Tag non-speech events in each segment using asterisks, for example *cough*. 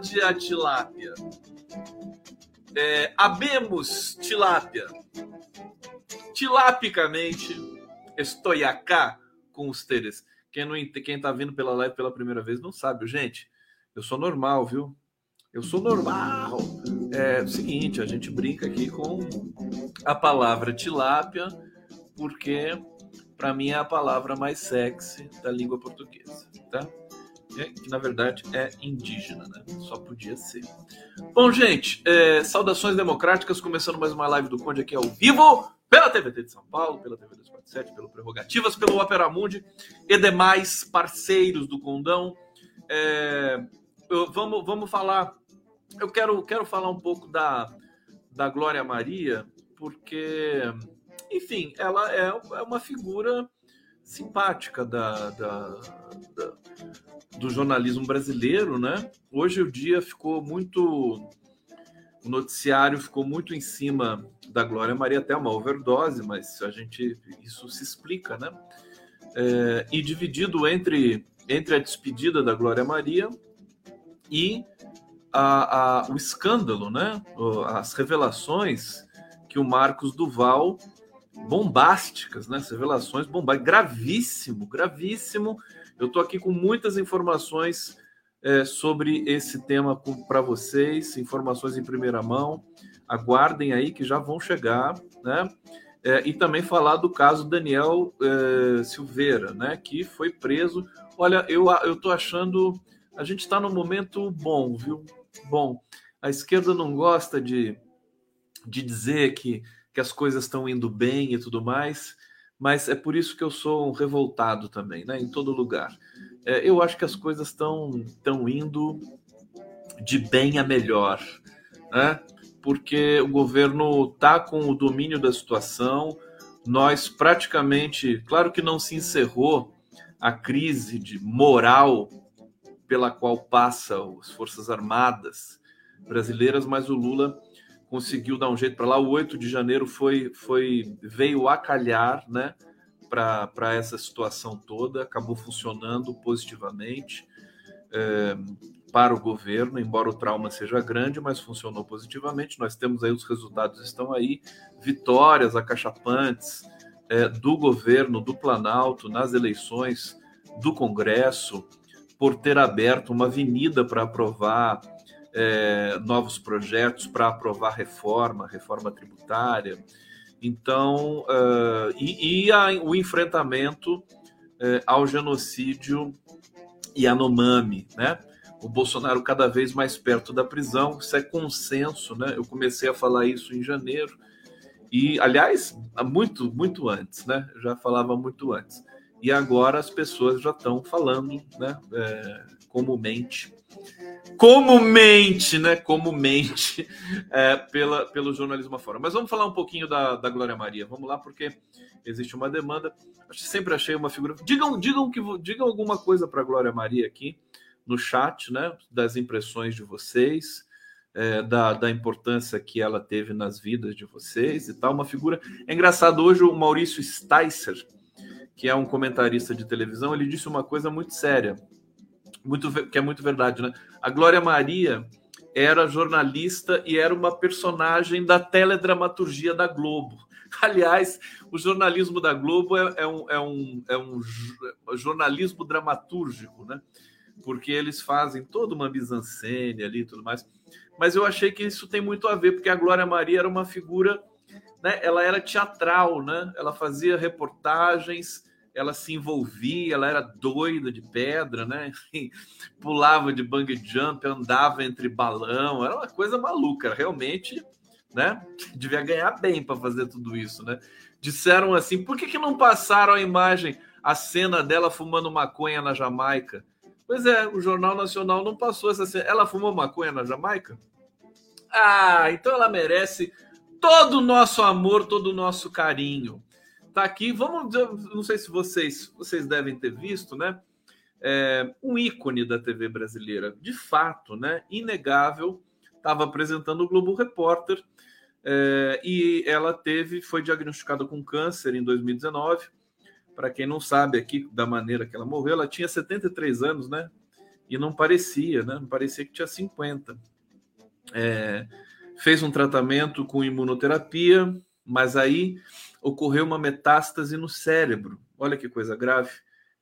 Tilápia! Ode a tilápia! É, abemos tilápia. Tilapicamente, estou acá com os teres. Quem, não, quem tá vindo pela live pela primeira vez não sabe, gente. Eu sou normal, viu? Eu sou normal. É o seguinte, a gente brinca aqui com a palavra tilápia, porque para mim é a palavra mais sexy da língua portuguesa, tá? É, que na verdade é indígena, né? Só podia ser. Bom, gente, é, saudações democráticas, começando mais uma live do Conde aqui ao vivo, pela TVT de São Paulo, pela TV 247, pelo Prerrogativas, pelo Opera Mundi e demais parceiros do Condão. É, eu, vamos, vamos falar. Eu quero, quero falar um pouco da, da Glória Maria, porque, enfim, ela é, é uma figura simpática da, da, da, do jornalismo brasileiro, né? Hoje o dia ficou muito. O noticiário ficou muito em cima da Glória Maria, até uma overdose, mas a gente. Isso se explica, né? É, e dividido entre, entre a despedida da Glória Maria e a, a, o escândalo, né? As revelações que o Marcos Duval bombásticas, né? Revelações bombásticas, gravíssimo, gravíssimo. Eu estou aqui com muitas informações é, sobre esse tema para vocês, informações em primeira mão. Aguardem aí que já vão chegar, né? É, e também falar do caso Daniel é, Silveira, né? Que foi preso. Olha, eu eu estou achando a gente está num momento bom, viu? Bom, a esquerda não gosta de, de dizer que que as coisas estão indo bem e tudo mais, mas é por isso que eu sou um revoltado também, né? Em todo lugar. É, eu acho que as coisas estão estão indo de bem a melhor, né? Porque o governo está com o domínio da situação. Nós praticamente, claro que não se encerrou a crise de moral pela qual passa as Forças Armadas brasileiras, mas o Lula conseguiu dar um jeito para lá. O 8 de janeiro foi, foi veio a calhar, né, para essa situação toda, acabou funcionando positivamente é, para o governo, embora o trauma seja grande, mas funcionou positivamente. Nós temos aí os resultados estão aí, vitórias acachapantes é, do governo, do Planalto nas eleições do Congresso, por ter aberto uma avenida para aprovar é, novos projetos para aprovar reforma, reforma tributária. Então, uh, e, e a, o enfrentamento uh, ao genocídio Yanomami, né? O Bolsonaro cada vez mais perto da prisão, isso é consenso, né? Eu comecei a falar isso em janeiro e, aliás, muito, muito antes, né? Já falava muito antes. E agora as pessoas já estão falando, né? É, comumente comumente, né? Comumente é, pela, pelo jornalismo afora. Mas vamos falar um pouquinho da, da Glória Maria. Vamos lá, porque existe uma demanda. Sempre achei uma figura. Digam, digam que digam alguma coisa para Glória Maria aqui no chat, né? Das impressões de vocês. É, da, da importância que ela teve nas vidas de vocês e tal, uma figura. É engraçado, hoje o Maurício Sticer, que é um comentarista de televisão, ele disse uma coisa muito séria muito, que é muito verdade, né? A Glória Maria era jornalista e era uma personagem da teledramaturgia da Globo. *laughs* Aliás, o jornalismo da Globo é, é, um, é, um, é um jornalismo dramatúrgico, né? Porque eles fazem toda uma mise-en-scène ali e tudo mais. Mas eu achei que isso tem muito a ver, porque a Glória Maria era uma figura, né? Ela era teatral, né? Ela fazia reportagens, ela se envolvia, ela era doida de pedra, né? Pulava de bang jump, andava entre balão, era uma coisa maluca, realmente, né? Devia ganhar bem para fazer tudo isso, né? Disseram assim: por que, que não passaram a imagem, a cena dela fumando maconha na Jamaica? Pois é, o Jornal Nacional não passou essa cena. Ela fumou maconha na Jamaica? Ah, então ela merece todo o nosso amor, todo o nosso carinho tá aqui. Vamos, não sei se vocês vocês devem ter visto, né? é, um ícone da TV brasileira, de fato, né? Inegável. Estava apresentando o Globo Repórter é, e ela teve, foi diagnosticada com câncer em 2019. Para quem não sabe aqui da maneira que ela morreu, ela tinha 73 anos, né? E não parecia, né? Não parecia que tinha 50. É, fez um tratamento com imunoterapia, mas aí ocorreu uma metástase no cérebro. Olha que coisa grave.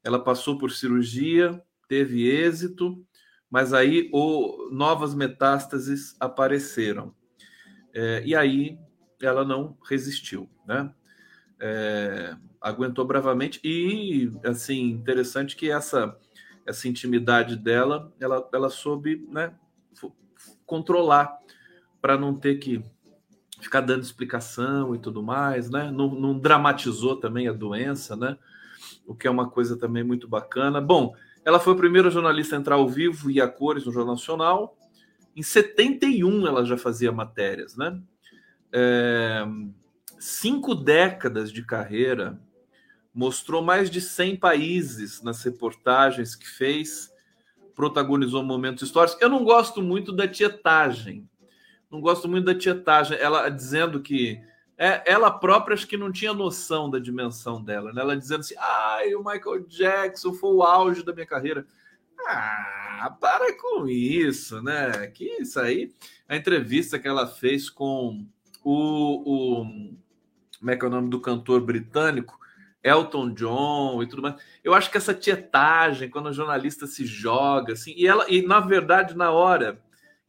Ela passou por cirurgia, teve êxito, mas aí o, novas metástases apareceram. É, e aí ela não resistiu, né? É, aguentou bravamente e assim interessante que essa essa intimidade dela ela, ela soube né, controlar para não ter que ficar dando explicação e tudo mais, né? Não, não, dramatizou também a doença, né? O que é uma coisa também muito bacana. Bom, ela foi a primeira jornalista a entrar ao vivo e a cores no Jornal Nacional. Em 71 ela já fazia matérias, né? É, cinco décadas de carreira, mostrou mais de 100 países nas reportagens que fez, protagonizou momentos históricos. Eu não gosto muito da tietagem, não gosto muito da tietagem, ela dizendo que é, ela própria acho que não tinha noção da dimensão dela, né? Ela dizendo assim: ai, ah, o Michael Jackson foi o auge da minha carreira. Ah, para com isso, né? Que isso aí. A entrevista que ela fez com o, o como é que é o nome do cantor britânico? Elton John e tudo mais. Eu acho que essa tietagem, quando o jornalista se joga, assim, e ela, e na verdade, na hora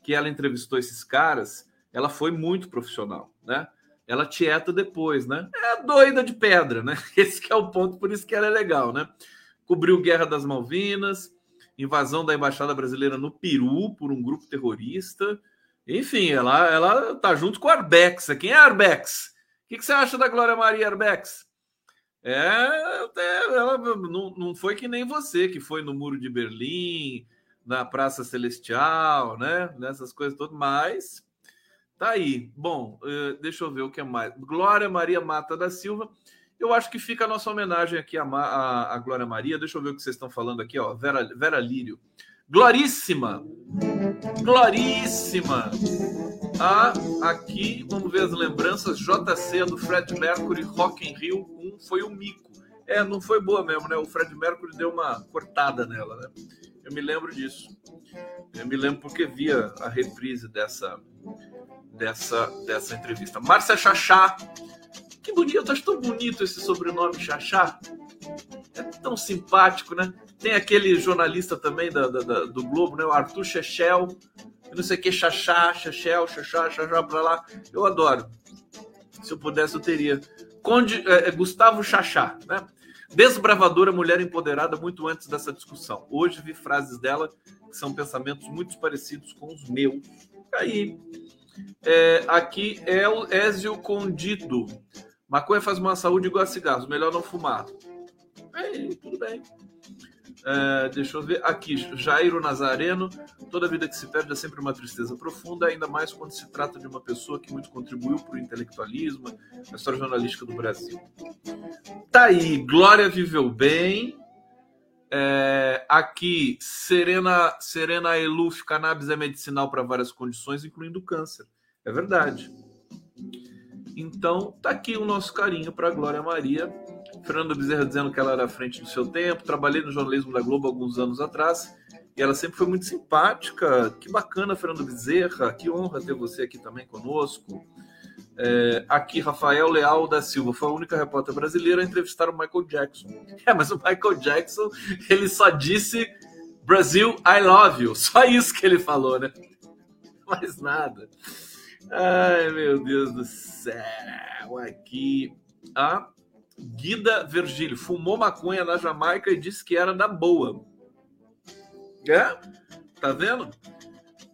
que ela entrevistou esses caras, ela foi muito profissional, né? Ela tieta depois, né? É doida de pedra, né? *laughs* Esse é o ponto, por isso que ela é legal, né? Cobriu Guerra das Malvinas, invasão da embaixada brasileira no Peru por um grupo terrorista. Enfim, ela ela tá junto com Arbex. Quem é Arbex? O que, que você acha da Glória Maria Arbex? É, ela não, não foi que nem você, que foi no Muro de Berlim, na Praça Celestial, né? Nessas coisas todas, mas tá aí. Bom, uh, deixa eu ver o que é mais. Glória Maria Mata da Silva. Eu acho que fica a nossa homenagem aqui a, a, a Glória Maria. Deixa eu ver o que vocês estão falando aqui, ó. Vera, Vera Lírio. Gloríssima! Gloríssima! Ah, aqui, vamos ver as lembranças. JC do Fred Mercury, Rock in Rio 1 foi o Mico. É, não foi boa mesmo, né? O Fred Mercury deu uma cortada nela, né? Eu me lembro disso. Eu me lembro porque via a reprise dessa dessa dessa entrevista. Márcia Chachá. Que bonito, acho tão bonito esse sobrenome Chachá. É tão simpático, né? Tem aquele jornalista também da, da, da do Globo, né? O Arthur Chechel. Não sei o que, Chachá, Chechel, Chachá, Chachá pra lá. Eu adoro. Se eu pudesse, eu teria. Conde, é, é Gustavo Chachá, né? Desbravadora, mulher empoderada, muito antes dessa discussão. Hoje vi frases dela que são pensamentos muito parecidos com os meus. Aí, é, aqui é o Ézio Condido. Maconha faz uma saúde igual a cigarros, melhor não fumar. Aí, tudo bem. É, deixa eu ver. Aqui, Jairo Nazareno. Toda vida que se perde é sempre uma tristeza profunda, ainda mais quando se trata de uma pessoa que muito contribuiu para o intelectualismo, a história jornalística do Brasil. Tá aí, Glória viveu bem. É, aqui, Serena, Serena Eluf, cannabis é medicinal para várias condições, incluindo câncer. É verdade. Então, tá aqui o nosso carinho para Glória Maria. Fernanda Bezerra dizendo que ela era à frente do seu tempo. Trabalhei no jornalismo da Globo alguns anos atrás e ela sempre foi muito simpática. Que bacana, Fernanda Bezerra. Que honra ter você aqui também conosco. É, aqui, Rafael Leal da Silva foi a única repórter brasileira a entrevistar o Michael Jackson. *laughs* É, mas o Michael Jackson ele só disse Brasil, I love you. Só isso que ele falou, né? *laughs* Mais nada. Ai, meu Deus do céu. Aqui. Ah, Guida Virgílio fumou maconha na Jamaica e disse que era da boa. É? Tá vendo?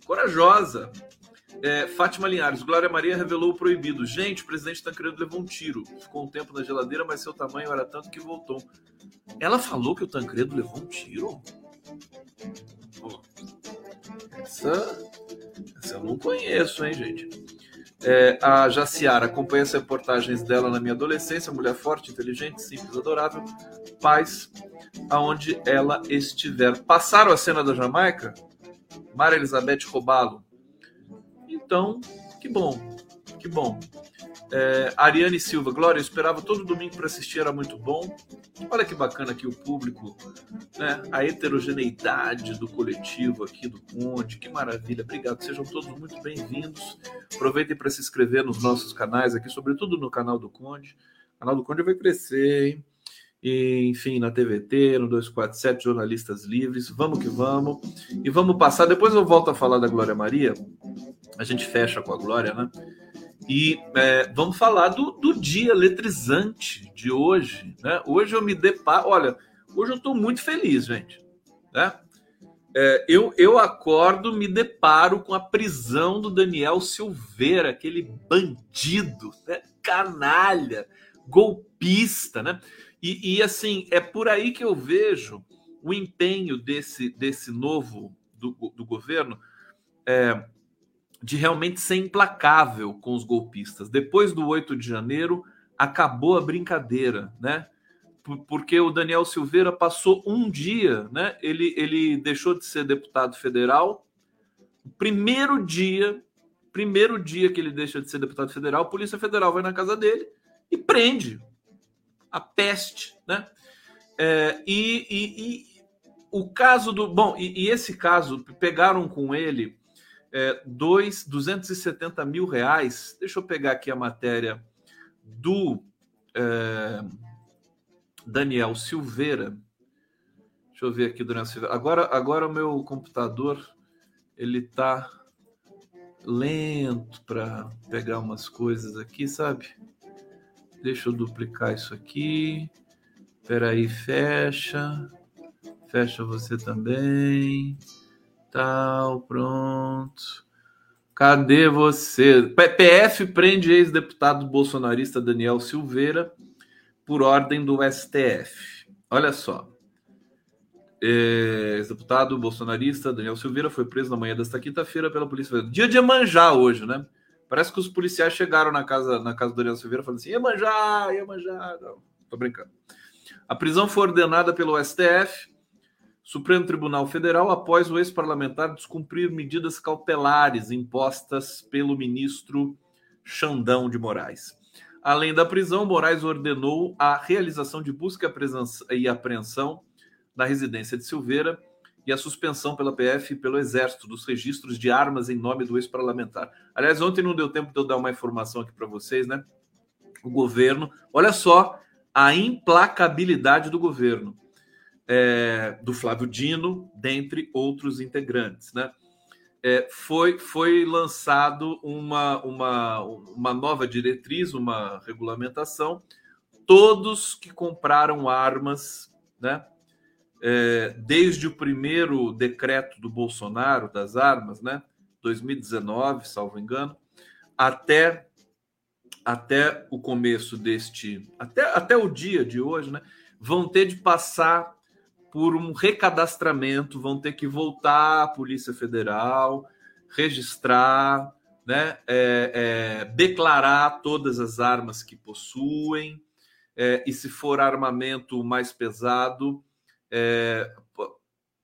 Corajosa. É, Fátima Linhares, Glória Maria revelou o proibido. Gente, o presidente Tancredo levou um tiro. Ficou um tempo na geladeira, mas seu tamanho era tanto que voltou. Ela falou que o Tancredo levou um tiro? Essa, essa eu não conheço, hein, gente? É, a Jaciara acompanha as reportagens dela na minha adolescência, mulher forte, inteligente, simples, adorável, paz. aonde ela estiver. Passaram a cena da Jamaica? Maria Elizabeth Robalo. Então, que bom, que bom. É, Ariane Silva, Glória, eu esperava todo domingo para assistir, era muito bom. Olha que bacana aqui o público, né? A heterogeneidade do coletivo aqui do Conde, que maravilha. Obrigado, sejam todos muito bem-vindos. Aproveitem para se inscrever nos nossos canais aqui, sobretudo no canal do Conde. O canal do Conde vai crescer, hein? E, enfim, na TVT, no 247 Jornalistas Livres. Vamos que vamos. E vamos passar. Depois eu volto a falar da Glória Maria. A gente fecha com a Glória, né? E é, vamos falar do, do dia eletrizante de hoje. Né? Hoje eu me deparo. Olha, hoje eu estou muito feliz, gente. Né? É, eu, eu acordo, me deparo com a prisão do Daniel Silveira, aquele bandido, né? canalha, golpista. Né? E, e, assim, é por aí que eu vejo o empenho desse, desse novo do, do governo. É, de realmente ser implacável com os golpistas. Depois do 8 de janeiro, acabou a brincadeira, né? Porque o Daniel Silveira passou um dia, né? Ele, ele deixou de ser deputado federal. Primeiro dia, primeiro dia que ele deixa de ser deputado federal, a Polícia Federal vai na casa dele e prende a peste, né? É, e, e, e, o caso do. Bom, e, e esse caso, pegaram com ele é, dois, 270 mil reais. Deixa eu pegar aqui a matéria do é, Daniel Silveira. Deixa eu ver aqui, Daniel Silveira. Agora, agora o meu computador ele tá lento para pegar umas coisas aqui, sabe? Deixa eu duplicar isso aqui. Espera aí, fecha. Fecha você também. Tal, pronto. Cadê você? PF prende ex-deputado bolsonarista Daniel Silveira por ordem do STF. Olha só. É, ex-deputado bolsonarista Daniel Silveira foi preso na manhã desta quinta-feira pela Polícia Federal. Dia de Iemanjá hoje, né? Parece que os policiais chegaram na casa, na casa do Daniel Silveira falando assim: Iemanjá, Iemanjá. Não, tô brincando. A prisão foi ordenada pelo STF Supremo Tribunal Federal após o ex-parlamentar descumprir medidas cautelares impostas pelo ministro Xandão de Moraes. Além da prisão, Moraes ordenou a realização de busca e apreensão na residência de Silveira e a suspensão pela PF e pelo Exército dos registros de armas em nome do ex-parlamentar. Aliás, ontem não deu tempo de eu dar uma informação aqui para vocês, né? O governo, olha só a implacabilidade do governo é, do Flávio Dino, dentre outros integrantes. Né? É, foi, foi lançado uma, uma, uma nova diretriz, uma regulamentação. Todos que compraram armas, né, é, desde o primeiro decreto do Bolsonaro das armas, né, 2019, salvo engano, até até o começo deste, até, até o dia de hoje, né, vão ter de passar por um recadastramento, vão ter que voltar à Polícia Federal, registrar, né, é, é, declarar todas as armas que possuem, é, e se for armamento mais pesado, é,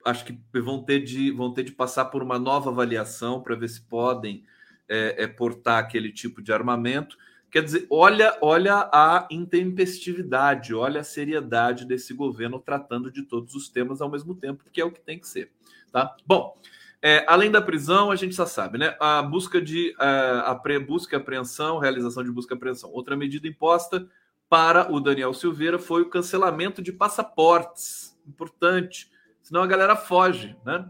acho que vão ter, de, vão ter de passar por uma nova avaliação para ver se podem é, é, portar aquele tipo de armamento. Quer dizer, olha, olha a intempestividade, olha a seriedade desse governo tratando de todos os temas ao mesmo tempo, que é o que tem que ser. Tá? Bom, é, além da prisão, a gente já sabe, né? A busca de é, a pre, busca e apreensão, realização de busca e apreensão. Outra medida imposta para o Daniel Silveira foi o cancelamento de passaportes. Importante. Senão a galera foge, né?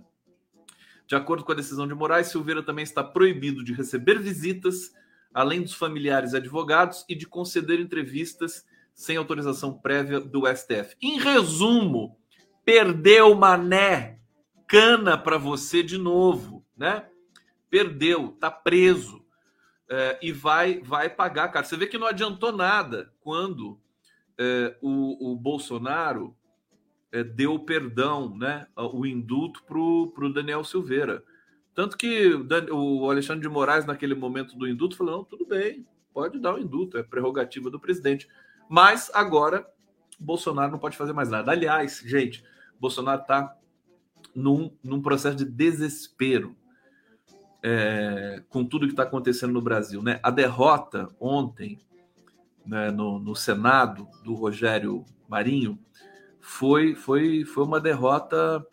De acordo com a decisão de Moraes, Silveira também está proibido de receber visitas além dos familiares advogados, e de conceder entrevistas sem autorização prévia do STF. Em resumo, perdeu mané, cana para você de novo, né? Perdeu, tá preso é, e vai vai pagar, cara. Você vê que não adiantou nada quando é, o, o, Bolsonaro é, deu perdão, né? O indulto para o Daniel Silveira. Tanto que o Alexandre de Moraes, naquele momento do indulto, falou: não, tudo bem, pode dar o indulto, é prerrogativa do presidente. Mas agora Bolsonaro não pode fazer mais nada. Aliás, gente, Bolsonaro está num, num processo de desespero é, com tudo que está acontecendo no Brasil. Né? A derrota ontem né, no, no Senado do Rogério Marinho foi, foi, foi uma derrota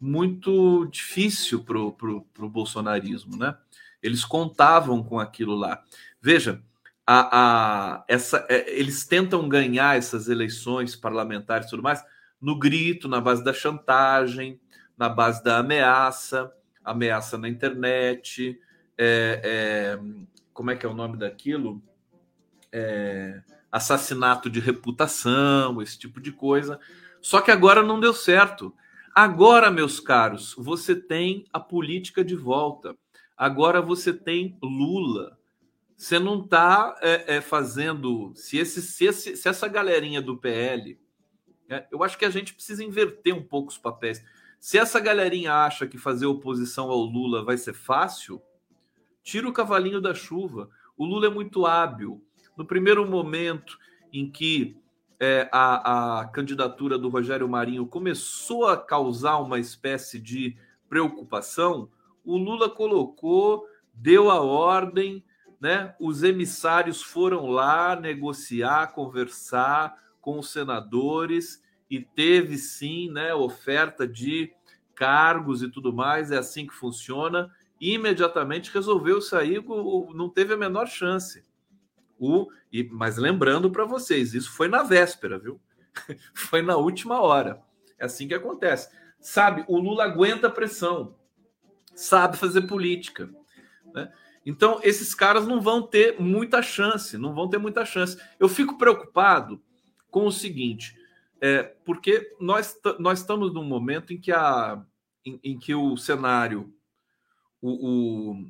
muito difícil para o bolsonarismo. Né? Eles contavam com aquilo lá. Veja, a, a, essa, é, eles tentam ganhar essas eleições parlamentares e tudo mais no grito, na base da chantagem, na base da ameaça, ameaça na internet, é, é, como é que é o nome daquilo? É, assassinato de reputação, esse tipo de coisa. Só que agora não deu certo. Agora, meus caros, você tem a política de volta. Agora você tem Lula. Você não está é, é, fazendo. Se, esse, se, esse, se essa galerinha do PL. É, eu acho que a gente precisa inverter um pouco os papéis. Se essa galerinha acha que fazer oposição ao Lula vai ser fácil, tira o cavalinho da chuva. O Lula é muito hábil. No primeiro momento em que é, a, a candidatura do Rogério Marinho começou a causar uma espécie de preocupação, o Lula colocou, deu a ordem, né? Os emissários foram lá negociar, conversar com os senadores e teve sim, né, oferta de cargos e tudo mais, é assim que funciona. Imediatamente resolveu sair, não teve a menor chance. O, e, mas lembrando para vocês, isso foi na véspera, viu? *laughs* foi na última hora. É assim que acontece. Sabe, o Lula aguenta a pressão sabe fazer política. Né? Então, esses caras não vão ter muita chance, não vão ter muita chance. Eu fico preocupado com o seguinte, é, porque nós, nós estamos num momento em que, a, em, em que o cenário, o, o,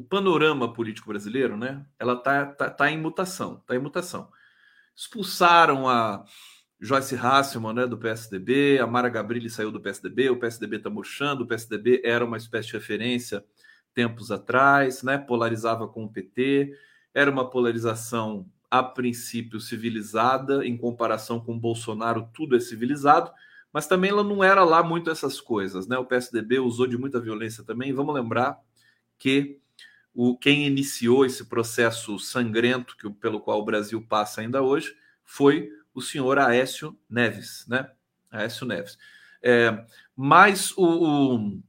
o, panorama político brasileiro, né, ela está tá, tá em mutação, está em mutação. Expulsaram a Joyce Hasselman, né, do PSDB, a Mara Gabrilli saiu do PSDB, o PSDB está murchando, o PSDB era uma espécie de referência tempos atrás, né, polarizava com o PT, era uma polarização a princípio civilizada, em comparação com Bolsonaro, tudo é civilizado, mas também ela não era lá muito essas coisas, né? O PSDB usou de muita violência também. Vamos lembrar que o quem iniciou esse processo sangrento que, pelo qual o Brasil passa ainda hoje foi o senhor Aécio Neves, né? Aécio Neves. É, mas o, o,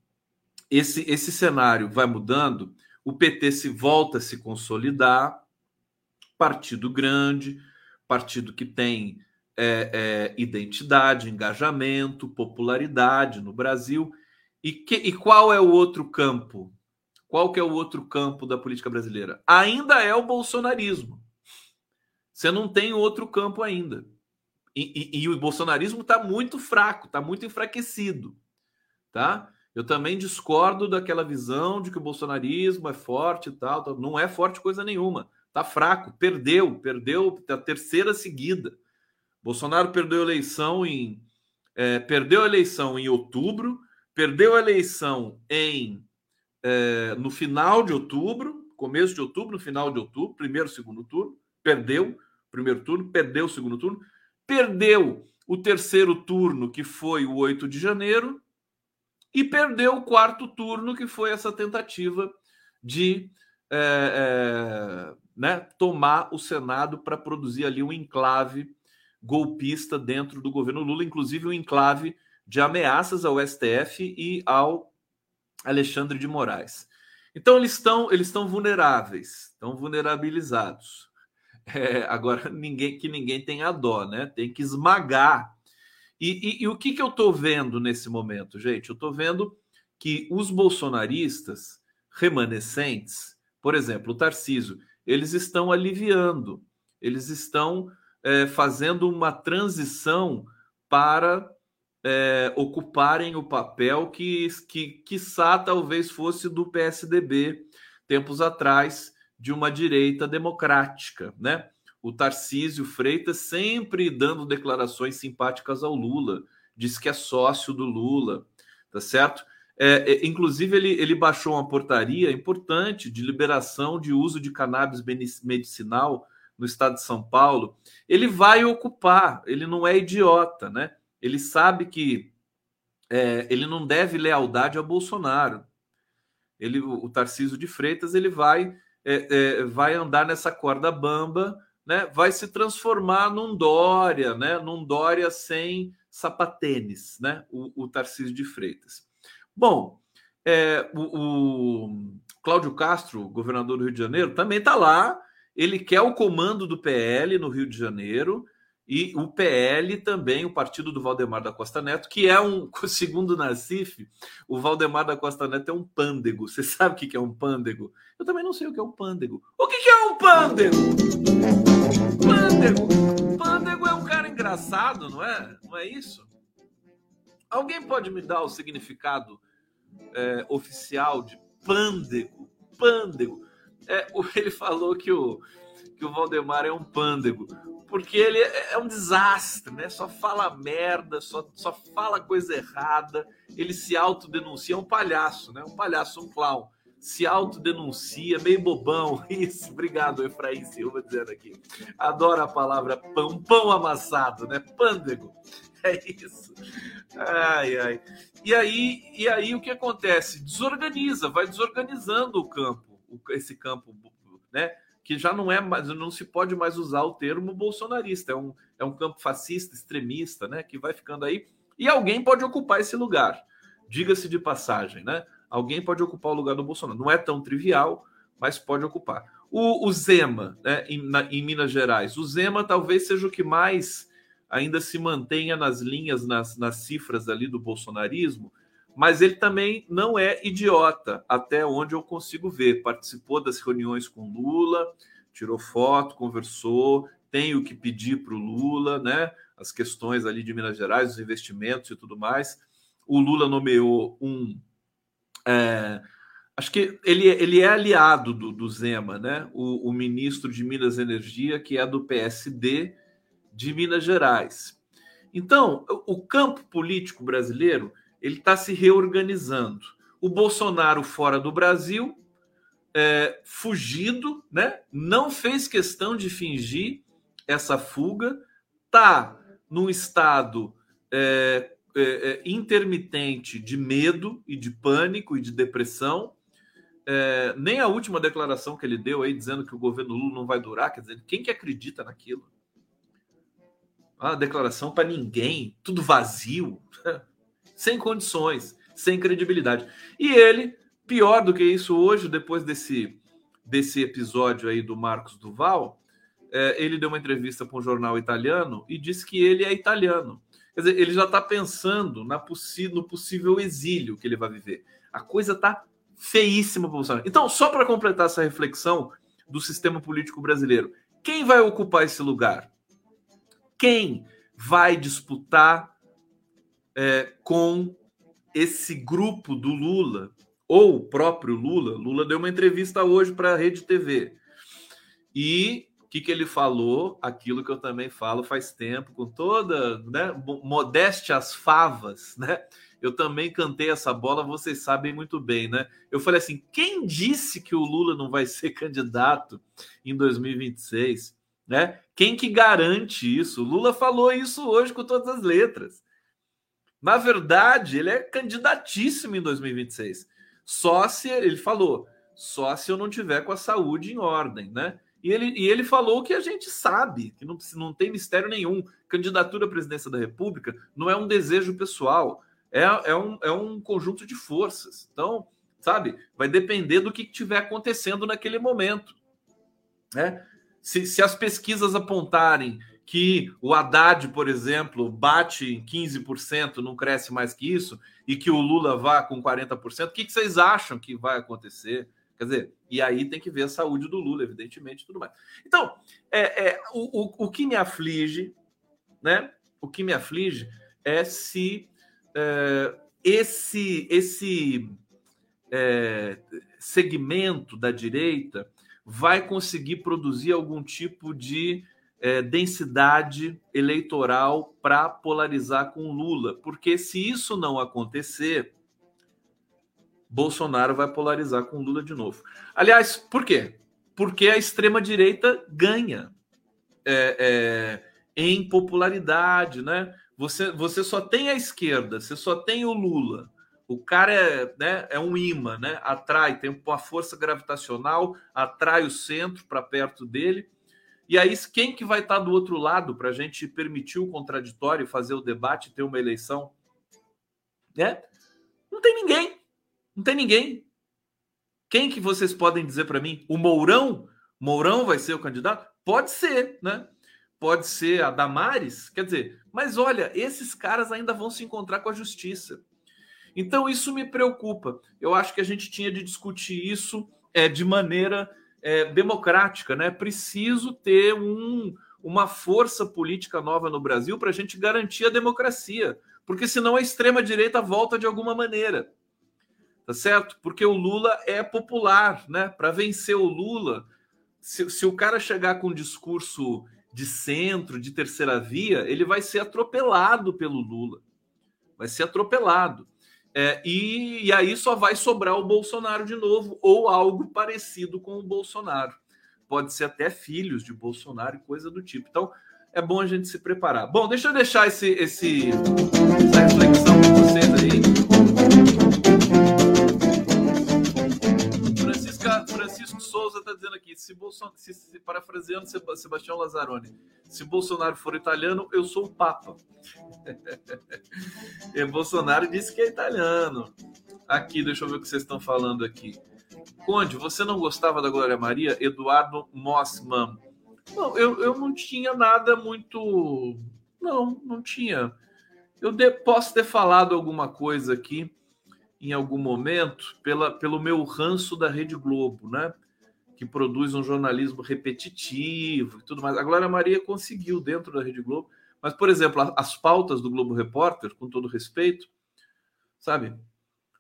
esse, esse cenário vai mudando, o PT se volta a se consolidar, partido grande, partido que tem é, é, identidade, engajamento, popularidade no Brasil. E, que, e qual é o outro campo? Qual que é o outro campo da política brasileira? Ainda é o bolsonarismo. Você não tem outro campo ainda. E, e, e o bolsonarismo está muito fraco, está muito enfraquecido. Tá? Eu também discordo daquela visão de que o bolsonarismo é forte e tal. Não é forte coisa nenhuma. Está fraco, perdeu, perdeu a terceira seguida. Bolsonaro perdeu a eleição em é, perdeu a eleição em outubro, perdeu a eleição em é, no final de outubro, começo de outubro, no final de outubro, primeiro, segundo turno, perdeu primeiro turno, perdeu o segundo turno, perdeu o terceiro turno, que foi o 8 de janeiro, e perdeu o quarto turno, que foi essa tentativa de é, é, né, tomar o Senado para produzir ali um enclave golpista dentro do governo Lula, inclusive um enclave de ameaças ao STF e ao Alexandre de Moraes. Então eles estão eles estão vulneráveis, estão vulnerabilizados. *laughs* É, agora, ninguém que ninguém tenha dó, né? Tem que esmagar. E, e, e o que, que eu estou vendo nesse momento, gente? Eu estou vendo que os bolsonaristas remanescentes, por exemplo, o Tarcísio, eles estão aliviando, eles estão é, fazendo uma transição para é, ocuparem o papel que, que, quiçá, talvez fosse do PSDB tempos atrás, de uma direita democrática, né? O Tarcísio Freitas sempre dando declarações simpáticas ao Lula, diz que é sócio do Lula, tá certo? É, é, inclusive, ele, ele baixou uma portaria importante de liberação de uso de cannabis medicinal no estado de São Paulo, ele vai ocupar, ele não é idiota, né? Ele sabe que é, ele não deve lealdade ao Bolsonaro. Ele, o Tarcísio de Freitas, ele vai, é, é, vai andar nessa corda bamba, né? Vai se transformar num Dória, né? Num Dória sem sapatênis, né? O, o Tarcísio de Freitas. Bom, é, o, o Cláudio Castro, governador do Rio de Janeiro, também está lá ele quer o comando do PL no Rio de Janeiro e o PL também, o partido do Valdemar da Costa Neto, que é um, *laughs* segundo o Nassif, o Valdemar da Costa Neto é um pândego. Você sabe o que é um pândego? Eu também não sei o que é um pândego. O que é um pândego? Pândego. Pândego é um cara engraçado, não é? Não é isso? Alguém pode me dar o significado é, oficial de pândego? Pândego é, *laughs* ele falou que o, que o Valdemar é um pândego, porque ele é, é um desastre, né? Só fala merda, só, só fala coisa errada, ele se autodenuncia, é um palhaço, né? Um palhaço, um clown. Se autodenuncia, meio bobão. *laughs* Isso, obrigado, Efraim Silva, dizendo aqui. Adoro a palavra pão, pão amassado, né? Pândego. *laughs* É isso. Ai, ai. E aí, e aí o que acontece? Desorganiza, vai desorganizando o campo esse campo, né? Que já não é mais, não se pode mais usar o termo bolsonarista, é um, é um campo fascista, extremista, né? Que vai ficando aí. E alguém pode ocupar esse lugar. Diga-se de passagem, né? Alguém pode ocupar o lugar do Bolsonaro. Não é tão trivial, mas pode ocupar. O, o Zema, né, em, na, em Minas Gerais, o Zema talvez seja o que mais ainda se mantenha nas linhas, nas, nas cifras ali do bolsonarismo, mas ele também não é idiota, até onde eu consigo ver. Participou das reuniões com Lula, tirou foto, conversou, tem o que pedir para o Lula, né? As questões ali de Minas Gerais, os investimentos e tudo mais. O Lula nomeou um. É, acho que ele, ele é aliado do, do Zema, né? O, o ministro de Minas Energia, que é do PSD de Minas Gerais. Então, o campo político brasileiro ele está se reorganizando. O Bolsonaro fora do Brasil, é, fugido, né? não fez questão de fingir essa fuga, está num estado é, é, é, intermitente de medo e de pânico e de depressão. É, nem a última declaração que ele deu aí dizendo que o governo Lula não vai durar, quer dizer, quem que acredita naquilo? Uma declaração para ninguém, tudo vazio. *laughs* sem condições, sem credibilidade. E ele, pior do que isso hoje, depois desse, desse episódio aí do Marcos Duval, é, ele deu uma entrevista para um jornal italiano e disse que ele é italiano. Quer dizer, ele já está pensando na no possível exílio que ele vai viver. A coisa está feíssima para Bolsonaro. Então, só para completar essa reflexão do sistema político brasileiro, quem vai ocupar esse lugar? Quem vai disputar é, com esse grupo do Lula, ou o próprio Lula. Lula deu uma entrevista hoje para a Rede TV. E o que, que ele falou? Aquilo que eu também falo faz tempo, com toda né, modéstia às favas, né? Eu também cantei essa bola, vocês sabem muito bem, né? Eu falei assim: quem disse que o Lula não vai ser *laughs* candidato em 2026? Né? Quem que garante isso? Lula falou isso hoje com todas as letras. Na verdade, ele é candidatíssimo em 2026. Só se ele falou, só se eu não tiver com a saúde em ordem, né? E ele, e ele falou que a gente sabe, que não, não tem mistério nenhum. Candidatura à presidência da República não é um desejo pessoal, é, é, um, é um conjunto de forças. Então, sabe, vai depender do que estiver acontecendo naquele momento. Né? Se, se as pesquisas apontarem que o Haddad, por exemplo, bate em 15%, não cresce mais que isso, e que o Lula vá com 40%, o que, vocês acham que vai acontecer? Quer dizer, e aí tem que ver a saúde do Lula, evidentemente, tudo mais. Então, é, é o, o, o, que me aflige, né? O que me aflige é se é, esse, esse é, segmento da direita vai conseguir produzir algum tipo de é, densidade eleitoral para polarizar com Lula, porque se isso não acontecer, Bolsonaro vai polarizar com Lula de novo. Aliás, por quê? Porque a extrema direita ganha. é, é, em popularidade, né? Você, você só tem a esquerda, você só tem o Lula. O cara é, né, é um imã, né? Atrai, tem uma força gravitacional, atrai o centro para perto dele. E aí, quem que vai estar tá do outro lado para a gente permitir o contraditório, fazer o debate, ter uma eleição? É? Não tem ninguém. Não tem ninguém. Quem que vocês podem dizer para mim? O Mourão? Mourão vai ser o candidato? Pode ser, né? Pode ser a Damares, quer dizer, mas olha, esses caras ainda vão se encontrar com a justiça. Então isso me preocupa. Eu acho que a gente tinha de discutir isso é, de maneira é, democrática, né? Preciso ter um, uma força política nova no Brasil para a gente garantir a democracia, porque senão a extrema direita volta de alguma maneira, tá certo? Porque o Lula é popular, né? Para vencer o Lula, se, se o cara chegar com um discurso de centro, de terceira via, ele vai ser atropelado pelo Lula. Vai ser atropelado. É, e, e, aí só vai sobrar o Bolsonaro de novo, ou algo parecido com o Bolsonaro. Pode ser até filhos de Bolsonaro e coisa do tipo. Então, é bom a gente se preparar. Bom, deixa eu deixar esse, esse essa reflexão com vocês aí. Souza está dizendo aqui, se Bolsonaro, se, se, parafraseando Sebastião Lazzaroni, se Bolsonaro for italiano, eu sou o Papa. *laughs* e Bolsonaro disse que é italiano. Aqui, deixa eu ver o que vocês estão falando aqui. Conde, você não gostava da Glória Maria? Eduardo Mossman. Não, eu, eu não tinha nada muito. Não, não tinha. Eu de, posso ter falado alguma coisa aqui em algum momento pela, pelo meu ranço da Rede Globo, né? que produz um jornalismo repetitivo e tudo mais. A Glória Maria conseguiu dentro da Rede Globo, mas, por exemplo, as pautas do Globo Repórter, com todo respeito, sabe,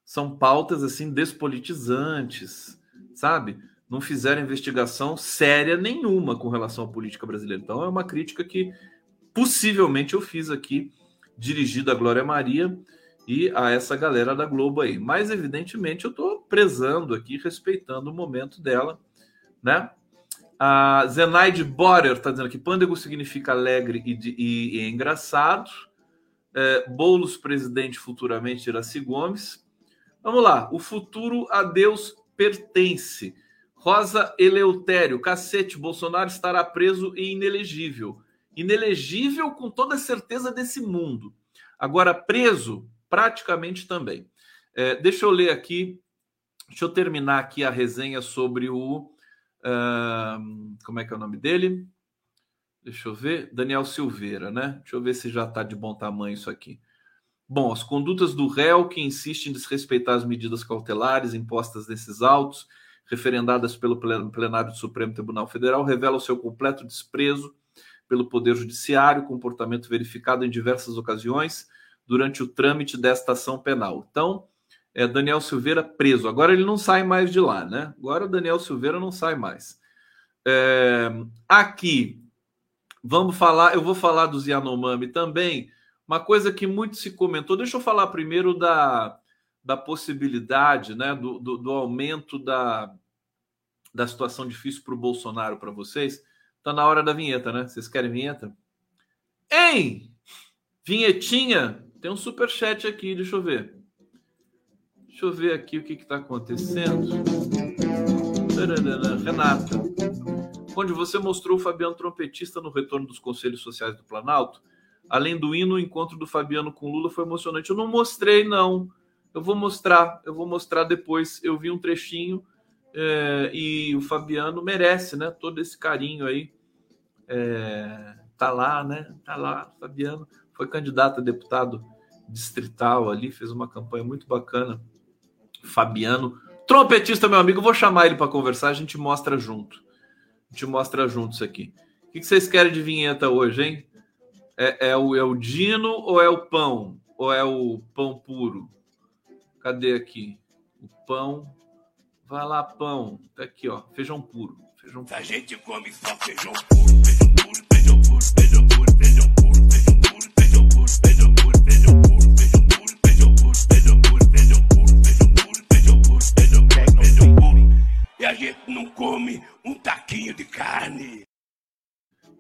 são pautas assim despolitizantes, sabe? Não fizeram investigação séria nenhuma com relação à política brasileira. Então, é uma crítica que possivelmente eu fiz aqui, dirigida à Glória Maria e a essa galera da Globo aí. Mas, evidentemente, eu estou prezando aqui, respeitando o momento dela né? A Zenaide Borer está dizendo que pândego significa alegre e, e, e engraçado. É, Boulos, presidente, futuramente Iraci Gomes. Vamos lá. O futuro a Deus pertence. Rosa Eleutério, cacete, Bolsonaro estará preso e inelegível. Inelegível com toda a certeza desse mundo. Agora, preso, praticamente também. É, deixa eu ler aqui, deixa eu terminar aqui a resenha sobre o Uh, como é que é o nome dele? Deixa eu ver. Daniel Silveira, né? Deixa eu ver se já está de bom tamanho isso aqui. Bom, as condutas do réu que insiste em desrespeitar as medidas cautelares impostas nesses autos, referendadas pelo plenário do Supremo Tribunal Federal, revelam seu completo desprezo pelo Poder Judiciário, comportamento verificado em diversas ocasiões durante o trâmite desta ação penal. Então, é, Daniel Silveira preso. Agora ele não sai mais de lá, né? Agora Daniel Silveira não sai mais. É, aqui, vamos falar, eu vou falar dos Yanomami também. Uma coisa que muito se comentou, deixa eu falar primeiro da, da possibilidade, né, do, do, do aumento da, da situação difícil para o Bolsonaro para vocês. Tá na hora da vinheta, né? Vocês querem vinheta? Hein? Vinhetinha? Tem um super chat aqui, deixa eu ver. Deixa eu ver aqui o que está acontecendo. Renata, onde você mostrou o Fabiano trompetista no retorno dos Conselhos Sociais do Planalto, além do hino, o encontro do Fabiano com Lula foi emocionante. Eu não mostrei, não. Eu vou mostrar, eu vou mostrar depois. Eu vi um trechinho é, e o Fabiano merece, né? Todo esse carinho aí. É, tá lá, né? Tá lá, Fabiano foi candidato a deputado distrital ali, fez uma campanha muito bacana Fabiano. Trompetista, meu amigo, vou chamar ele para conversar, a gente mostra junto. A gente mostra junto isso aqui. O que vocês querem de vinheta hoje, hein? É, é, o, é o Dino ou é o pão? Ou é o pão puro? Cadê aqui? O pão. Vai lá, pão. Tá aqui, ó. Feijão puro. Feijão puro. A gente come só feijão puro, feijão puro, feijão puro, feijão puro, feijão puro, e a gente não come um taquinho de carne.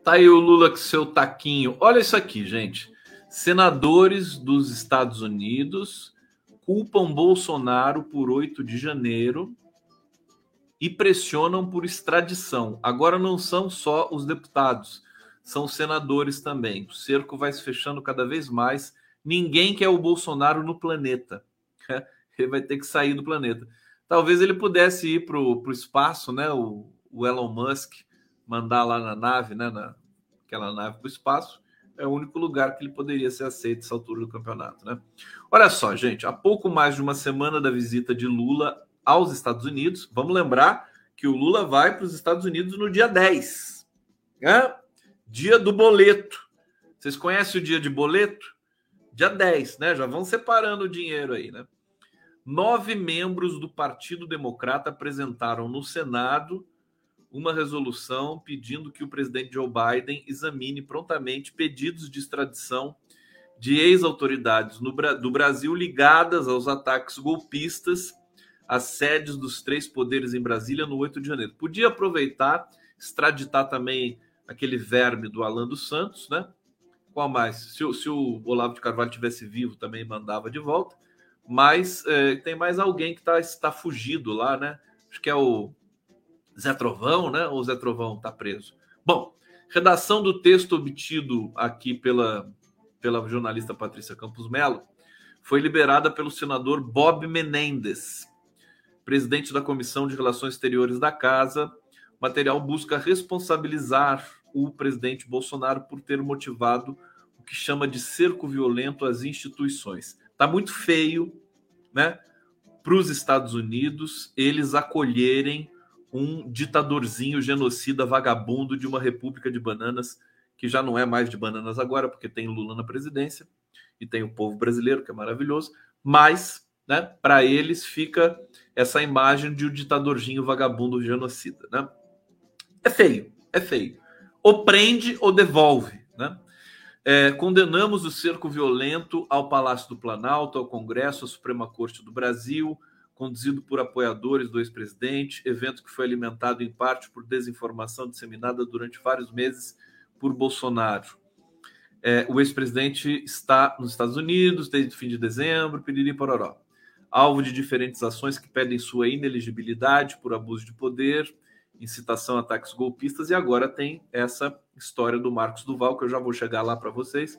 Tá aí o Lula com seu taquinho. Olha isso aqui, gente. Senadores dos Estados Unidos culpam Bolsonaro por 8 de janeiro e pressionam por extradição. Agora não são só os deputados, são senadores também. O cerco vai se fechando cada vez mais. Ninguém quer o Bolsonaro no planeta. *laughs* Ele vai ter que sair do planeta. Talvez ele pudesse ir para o espaço, né? O, o, Elon Musk mandar lá na nave, né? Na, aquela nave para o espaço. É o único lugar que ele poderia ser aceito essa altura do campeonato, né? Olha só, gente, há pouco mais de uma semana da visita de Lula aos Estados Unidos. Vamos lembrar que o Lula vai para os Estados Unidos no dia 10, né? dia do boleto. Vocês conhecem o dia de boleto? Dia 10, né? Já vão separando o dinheiro aí, né? Nove membros do Partido Democrata apresentaram no Senado uma resolução pedindo que o presidente Joe Biden examine prontamente pedidos de extradição de ex-autoridades do Brasil ligadas aos ataques golpistas às sedes dos três poderes em Brasília no 8 de janeiro. Podia aproveitar, extraditar também aquele verme do Alan dos Santos, né? Qual mais? Se, se o Olavo de Carvalho tivesse vivo, também mandava de volta. Mas é, tem mais alguém que tá, está fugido lá, né? Acho que é o Zé Trovão, né? Ou o Zé Trovão está preso. Bom, redação do texto obtido aqui pela, pela jornalista Patrícia Campos Melo foi liberada pelo senador Bob Menendez, presidente da Comissão de Relações Exteriores da Casa. O material busca responsabilizar o presidente Bolsonaro por ter motivado o que chama de cerco violento às instituições. Tá muito feio, né? Para os Estados Unidos eles acolherem um ditadorzinho genocida vagabundo de uma república de bananas que já não é mais de bananas agora, porque tem Lula na presidência e tem o povo brasileiro, que é maravilhoso, mas né, para eles fica essa imagem de um ditadorzinho vagabundo genocida. Né? É feio, é feio. Ou prende ou devolve. É, condenamos o cerco violento ao Palácio do Planalto, ao Congresso, à Suprema Corte do Brasil, conduzido por apoiadores do ex-presidente, evento que foi alimentado em parte por desinformação disseminada durante vários meses por Bolsonaro. É, o ex-presidente está nos Estados Unidos desde o fim de dezembro, piriri pororó. Alvo de diferentes ações que pedem sua ineligibilidade por abuso de poder, incitação a ataques golpistas, e agora tem essa história do Marcos Duval, que eu já vou chegar lá para vocês.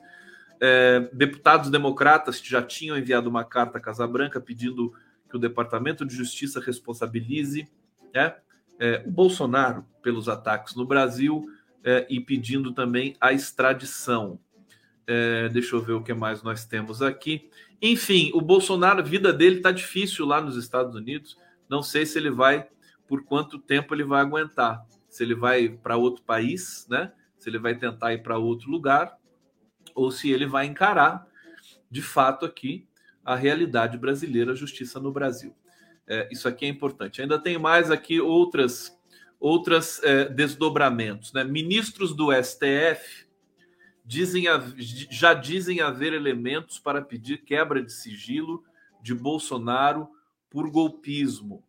É, deputados democratas já tinham enviado uma carta à Casa Branca pedindo que o Departamento de Justiça responsabilize né, é, o Bolsonaro pelos ataques no Brasil é, e pedindo também a extradição. É, deixa eu ver o que mais nós temos aqui. Enfim, o Bolsonaro, a vida dele está difícil lá nos Estados Unidos. Não sei se ele vai, por quanto tempo ele vai aguentar. Se ele vai para outro país, né? Se ele vai tentar ir para outro lugar, ou se ele vai encarar, de fato, aqui a realidade brasileira, a justiça no Brasil. É, isso aqui é importante. Ainda tem mais aqui outras outras é, desdobramentos. Né? Ministros do STF dizem, já dizem haver elementos para pedir quebra de sigilo de Bolsonaro por golpismo.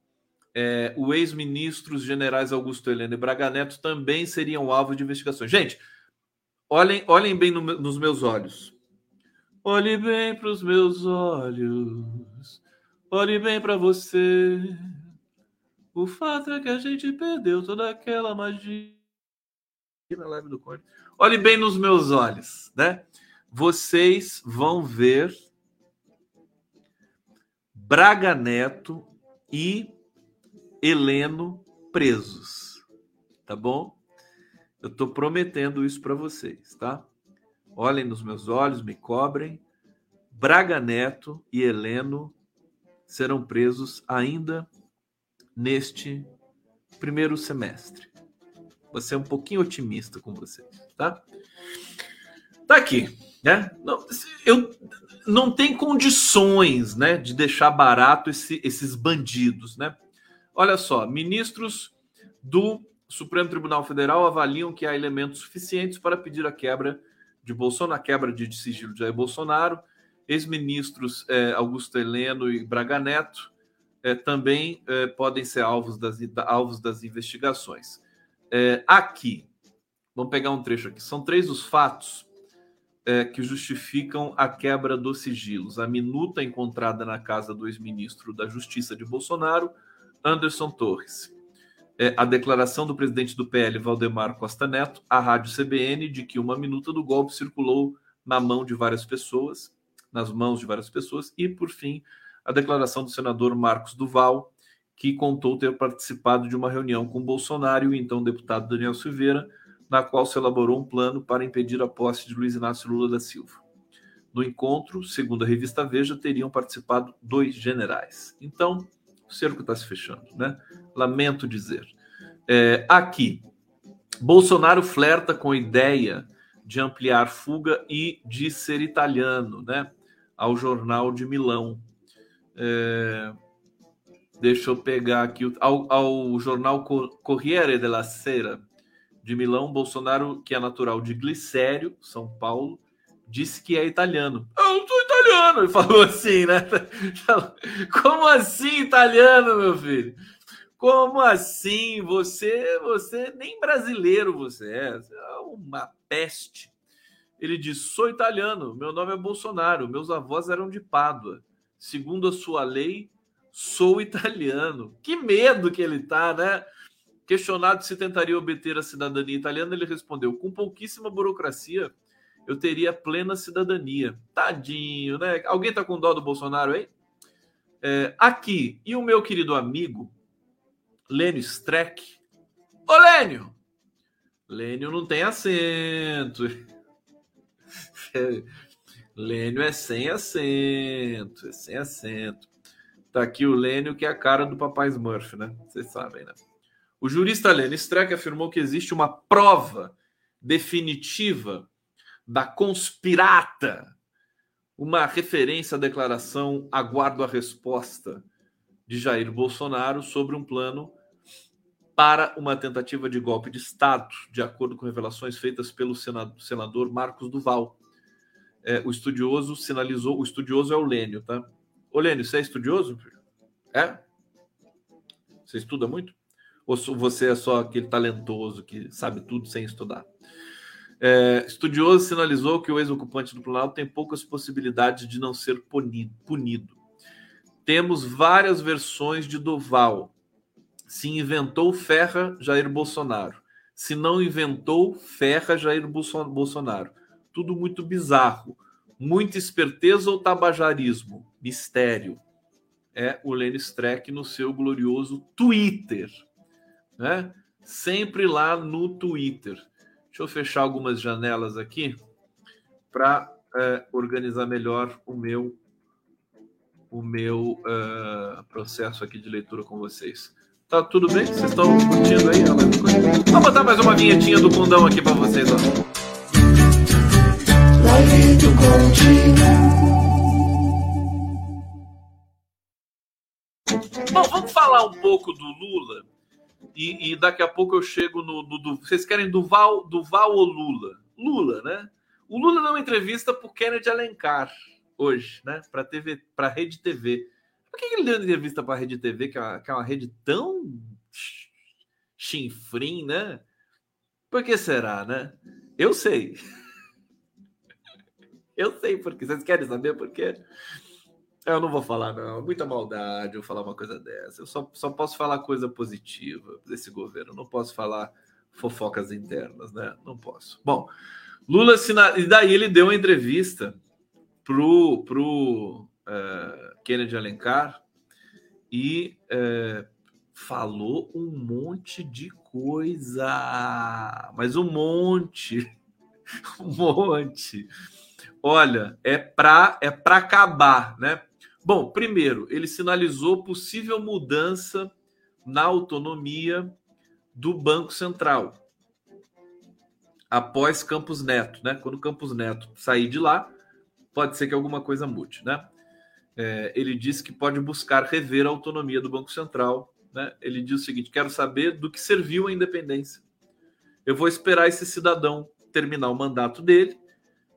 É, o ex-ministros generais Augusto Helena e Braga Neto também seriam alvo de investigações. Gente, olhem, olhem bem no, nos meus olhos. Olhe bem para os meus olhos, olhe bem para você. O fato é que a gente perdeu toda aquela magia na live do. Olhe bem nos meus olhos, né? Vocês vão ver Braga Neto e Heleno presos, tá bom? Eu tô prometendo isso para vocês, tá? olhem nos meus olhos, me cobrem. Braga Neto e Heleno serão presos ainda neste primeiro semestre. Vou ser um pouquinho otimista com vocês, tá? Tá aqui, né? Não, eu não tem condições, né, de deixar barato esse, esses bandidos, né? Olha só, ministros do Supremo Tribunal Federal avaliam que há elementos suficientes para pedir a quebra de Bolsonaro, a quebra de sigilo de Jair Bolsonaro, ex-ministros é, Augusto Heleno e Braga Neto é, também é, podem ser alvos das, alvos das investigações. Aqui, Vamos pegar um trecho aqui. São três os fatos que justificam a quebra dos sigilos. A minuta encontrada na casa do ex-ministro da Justiça de Bolsonaro, Anderson Torres. É, a declaração do presidente do PL, Valdemar Costa Neto, à rádio CBN, de que uma minuta do golpe circulou na mão de várias pessoas, nas mãos de várias pessoas, e, por fim, a declaração do senador Marcos Duval, que contou ter participado de uma reunião com Bolsonaro e então deputado Daniel Silveira, na qual se elaborou um plano para impedir a posse de Luiz Inácio Lula da Silva. No encontro, segundo a revista Veja, teriam participado dois generais. Então, o cerco está se fechando, né? Lamento dizer. É, aqui, Bolsonaro flerta com a ideia de ampliar fuga e de ser italiano, né? Ao jornal de Milão. É, deixa eu pegar aqui ao, ao jornal Corriere della Sera de Milão, Bolsonaro, que é natural de Glicério, São Paulo, disse que é italiano. Eu não sou italiano, ele falou assim, né? *laughs* Como assim italiano, meu filho? Como assim? Você, você nem brasileiro você é, você é uma peste. Ele diz: "Sou italiano, meu nome é Bolsonaro, meus avós eram de Pádua. Segundo a sua lei, sou italiano". Que medo que ele tá, né? Questionado se tentaria obter a cidadania italiana, ele respondeu: com pouquíssima burocracia, eu teria plena cidadania. Tadinho, né? Alguém tá com dó do Bolsonaro aí? É, aqui, e o meu querido amigo, Lênio Streck. Ô, Lênio! Lênio não tem acento. *laughs* Lênio é sem acento, é sem acento. Tá aqui o Lênio, que é a cara do Papai Smurf, né? Vocês sabem, né? O jurista Lenny Streck afirmou que existe uma prova definitiva da conspirata, uma referência à declaração aguardo a resposta de Jair Bolsonaro sobre um plano para uma tentativa de golpe de Estado, de acordo com revelações feitas pelo senador Marcos Duval. É, o estudioso sinalizou, o estudioso é o Lênio, tá? Ô Lênio, você é estudioso? É? Você estuda muito? Ou você é só aquele talentoso que sabe tudo sem estudar? É, estudioso sinalizou que o ex-ocupante do Planalto tem poucas possibilidades de não ser punido. Temos várias versões de Duval. Se inventou, ferra Jair Bolsonaro. Se não inventou, ferra Jair Bolsonaro. Tudo muito bizarro. Muita esperteza ou tabajarismo? Mistério. É o Lenny Streck no seu glorioso Twitter né? Sempre lá no Twitter. Deixa eu fechar algumas janelas aqui para é, organizar melhor o meu o meu uh, processo aqui de leitura com vocês. Tá tudo bem? Vocês estão curtindo aí? Vou botar mais uma vinhetinha do fundão aqui para vocês. Ó. Bom, vamos falar um pouco do Lula e, e, daqui a pouco eu chego no. Do, do, vocês querem Duval, Duval ou Lula? Lula, né? O Lula deu uma entrevista para o Kennedy Alencar hoje, né? Para TV, para Rede TV. Por que ele deu uma entrevista para a Rede TV, que é, uma, que é uma rede tão chinfrim, né? Por que será, né? Eu sei. *laughs* Eu sei porque. Vocês querem saber por quê? Eu não vou falar, não. Muita maldade eu falar uma coisa dessa. Eu só, só posso falar coisa positiva desse governo. Não posso falar fofocas internas, né? Não posso. Bom, Lula assina... e daí ele deu uma entrevista pro, pro uh, Kennedy Alencar e uh, falou um monte de coisa, mas um monte, *laughs* um monte. Olha, é para é para acabar, né? Bom, primeiro, ele sinalizou possível mudança na autonomia do Banco Central após Campos Neto, né? Quando Campos Neto sair de lá, pode ser que alguma coisa mude, né? É, ele disse que pode buscar rever a autonomia do Banco Central. Né? Ele diz o seguinte: quero saber do que serviu a independência. Eu vou esperar esse cidadão terminar o mandato dele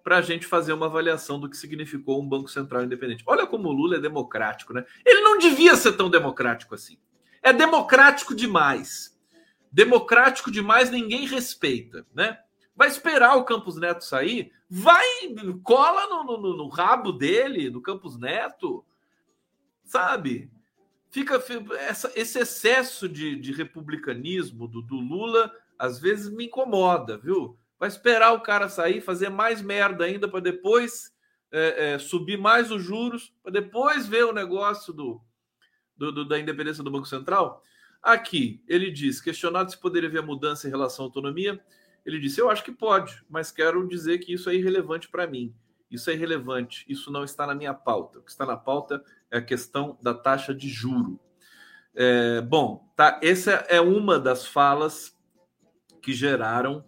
para a gente fazer uma avaliação do que significou um Banco Central independente. Olha como o Lula é democrático, né? Ele não devia ser tão democrático assim. É democrático demais. Democrático demais, ninguém respeita, né? Vai esperar o Campos Neto sair? Vai, cola no, no, no rabo dele, no Campos Neto, sabe? Fica essa, esse excesso de, de republicanismo do, do Lula às vezes me incomoda, viu? Vai esperar o cara sair, fazer mais merda ainda para depois é, é, subir mais os juros, para depois ver o negócio do, do, do, da independência do Banco Central. Aqui, ele diz: questionado se poderia haver mudança em relação à autonomia, ele disse: Eu acho que pode, mas quero dizer que isso é irrelevante para mim. Isso é irrelevante, isso não está na minha pauta. O que está na pauta é a questão da taxa de juro. É, bom, tá. Essa é uma das falas que geraram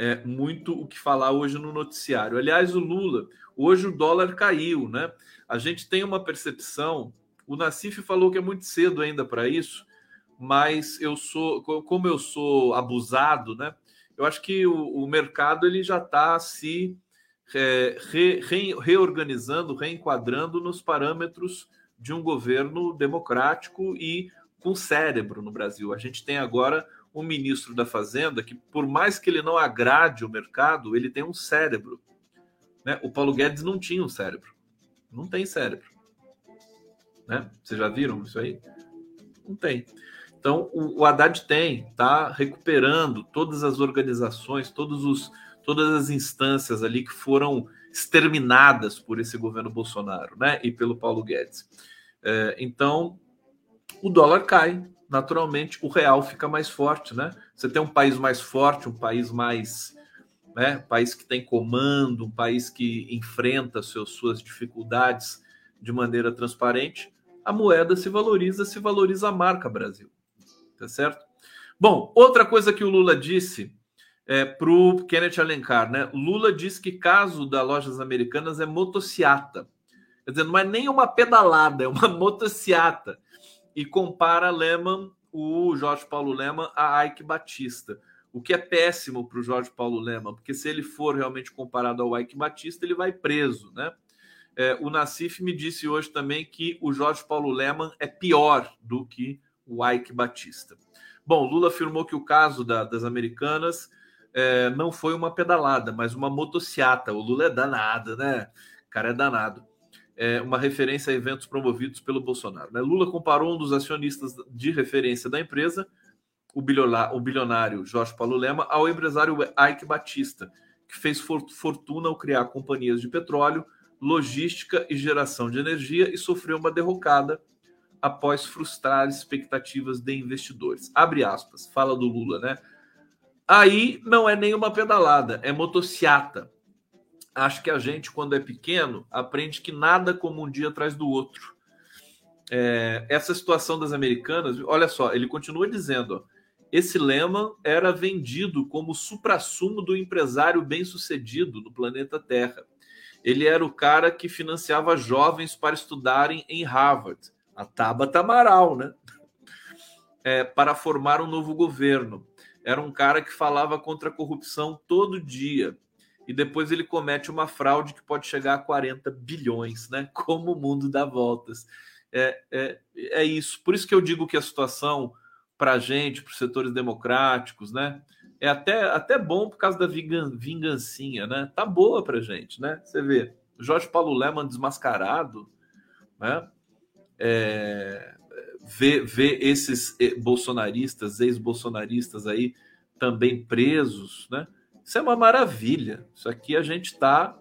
é, muito o que falar hoje no noticiário. Aliás, o Lula, hoje o dólar caiu, né? A gente tem uma percepção. O Nassif falou que é muito cedo ainda para isso, mas eu sou, como eu sou abusado, né? Eu acho que o, o mercado ele já está se é, re, re, reorganizando, reenquadrando nos parâmetros de um governo democrático e com cérebro no Brasil. A gente tem agora um ministro da Fazenda que, por mais que ele não agrade o mercado, ele tem um cérebro. Né? O Paulo Guedes não tinha um cérebro. Não tem cérebro. Né? Vocês já viram isso aí? Não tem. Então, o, o Haddad tem, está recuperando todas as organizações, todos os, todas as instâncias ali que foram exterminadas por esse governo Bolsonaro né? e pelo Paulo Guedes. É, então, o dólar cai, naturalmente o real fica mais forte, né? Você tem um país mais forte, um país mais, né? País que tem comando, um país que enfrenta seus, suas dificuldades de maneira transparente, a moeda se valoriza, se valoriza a marca Brasil, tá certo? Bom, outra coisa que o Lula disse é, para o Kenneth Alencar, né? Lula disse que caso da lojas americanas é motociata, quer dizer, não é nem uma pedalada, é uma motociata e compara Lehman, o Jorge Paulo Lehman, a Ike Batista. O que é péssimo para o Jorge Paulo Lehman, porque se ele for realmente comparado ao Ike Batista, ele vai preso, né? É, o Nassif me disse hoje também que o Jorge Paulo Lehman é pior do que o Ike Batista. Bom, Lula afirmou que o caso da, das americanas é, não foi uma pedalada, mas uma motociata. O Lula é danado, né? O cara é danado é, uma referência a eventos promovidos pelo Bolsonaro. Né? Lula comparou um dos acionistas de referência da empresa, o bilionário, o bilionário Jorge Paulo Lema, ao empresário Ike Batista, que fez fortuna ao criar companhias de petróleo, logística e geração de energia e sofreu uma derrocada após frustrar expectativas de investidores. Abre aspas, fala do Lula, né? Aí não é nenhuma pedalada, é motociata acho que a gente, quando é pequeno, aprende que nada como um dia atrás do outro. É, essa situação das americanas, olha só, ele continua dizendo: ó, esse lema era vendido como supra-sumo do empresário bem-sucedido no planeta Terra. Ele era o cara que financiava jovens para estudarem em Harvard, a Tabata Amaral, né? É, para formar um novo governo. Era um cara que falava contra a corrupção todo dia e depois ele comete uma fraude que pode chegar a 40 bilhões, né? *laughs* Como o mundo dá voltas. É, é, é isso. Por isso que eu digo que a situação para a gente, para os setores democráticos, né? É até, até bom por causa da vingancinha, né? Tá boa para gente, né? Você vê, Jorge Paulo Leman desmascarado, né? É, vê, vê esses bolsonaristas, ex-bolsonaristas aí também presos, né? Isso é uma maravilha. Isso aqui a gente está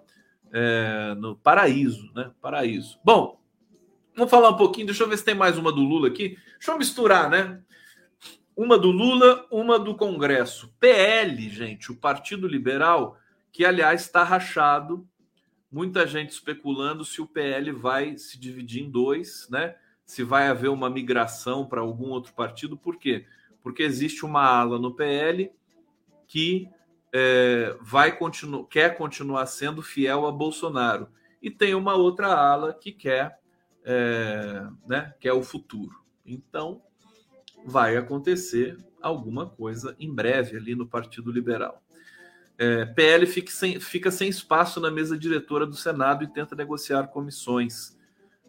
é, no paraíso, né? Paraíso. Bom, vamos falar um pouquinho. Deixa eu ver se tem mais uma do Lula aqui. Deixa eu misturar, né? Uma do Lula, uma do Congresso. PL, gente, o Partido Liberal, que aliás está rachado. Muita gente especulando se o PL vai se dividir em dois, né? Se vai haver uma migração para algum outro partido. Por quê? Porque existe uma ala no PL que é, vai continuar, quer continuar sendo fiel a Bolsonaro e tem uma outra ala que quer, é, né, que é o futuro. Então vai acontecer alguma coisa em breve ali no Partido Liberal. É, PL fica sem, fica sem espaço na mesa diretora do Senado e tenta negociar comissões.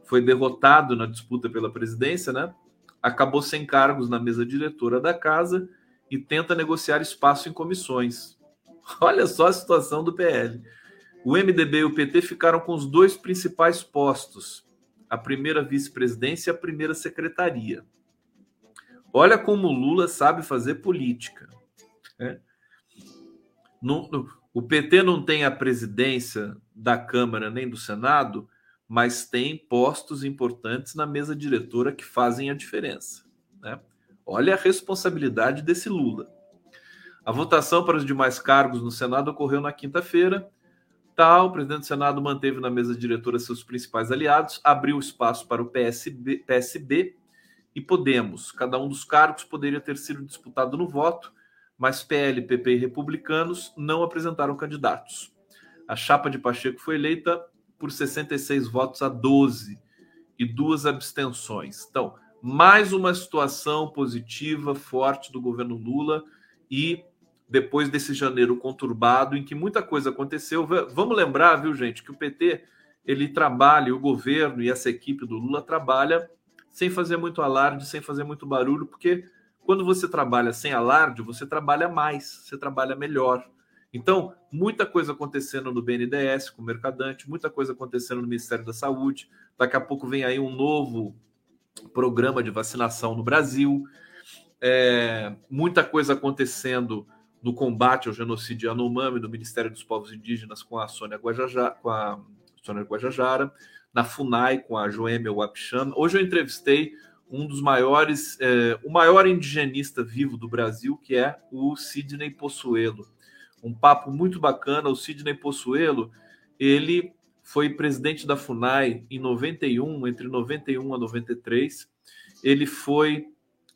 Foi derrotado na disputa pela presidência, né? Acabou sem cargos na mesa diretora da casa e tenta negociar espaço em comissões *laughs* Olha só a situação do PL. O MDB e o PT ficaram com os dois principais postos: a primeira vice-presidência e a primeira secretaria. Olha como o Lula sabe fazer política. Né? No, no, o PT não tem a presidência da Câmara nem do Senado, mas tem postos importantes na mesa diretora que fazem a diferença. Né? Olha a responsabilidade desse Lula. A votação para os demais cargos no Senado ocorreu na quinta-feira. Tal, o presidente do Senado manteve na mesa diretora seus principais aliados, abriu espaço para o PSB, PSB e Podemos. Cada um dos cargos poderia ter sido disputado no voto, mas PL, PP e republicanos não apresentaram candidatos. A chapa de Pacheco foi eleita por 66 votos a 12 e duas abstenções. Então, mais uma situação positiva, forte do governo Lula e depois desse janeiro conturbado em que muita coisa aconteceu. Vamos lembrar, viu, gente, que o PT ele trabalha, o governo e essa equipe do Lula trabalha sem fazer muito alarde, sem fazer muito barulho, porque quando você trabalha sem alarde, você trabalha mais, você trabalha melhor. Então, muita coisa acontecendo no BNDES com o Mercadante, muita coisa acontecendo no Ministério da Saúde. Daqui a pouco vem aí um novo programa de vacinação no Brasil. É, muita coisa acontecendo no combate ao genocídio Yanomami do Ministério dos Povos Indígenas com a Sônia Guajajara, com a Sônia Guajajara, na FUNAI com a Joêmia Wapichana. Hoje eu entrevistei um dos maiores, é, o maior indigenista vivo do Brasil, que é o Sidney Possuelo. Um papo muito bacana. O Sidney Possuelo, ele foi presidente da FUNAI em 91, entre 91 a 93. Ele foi,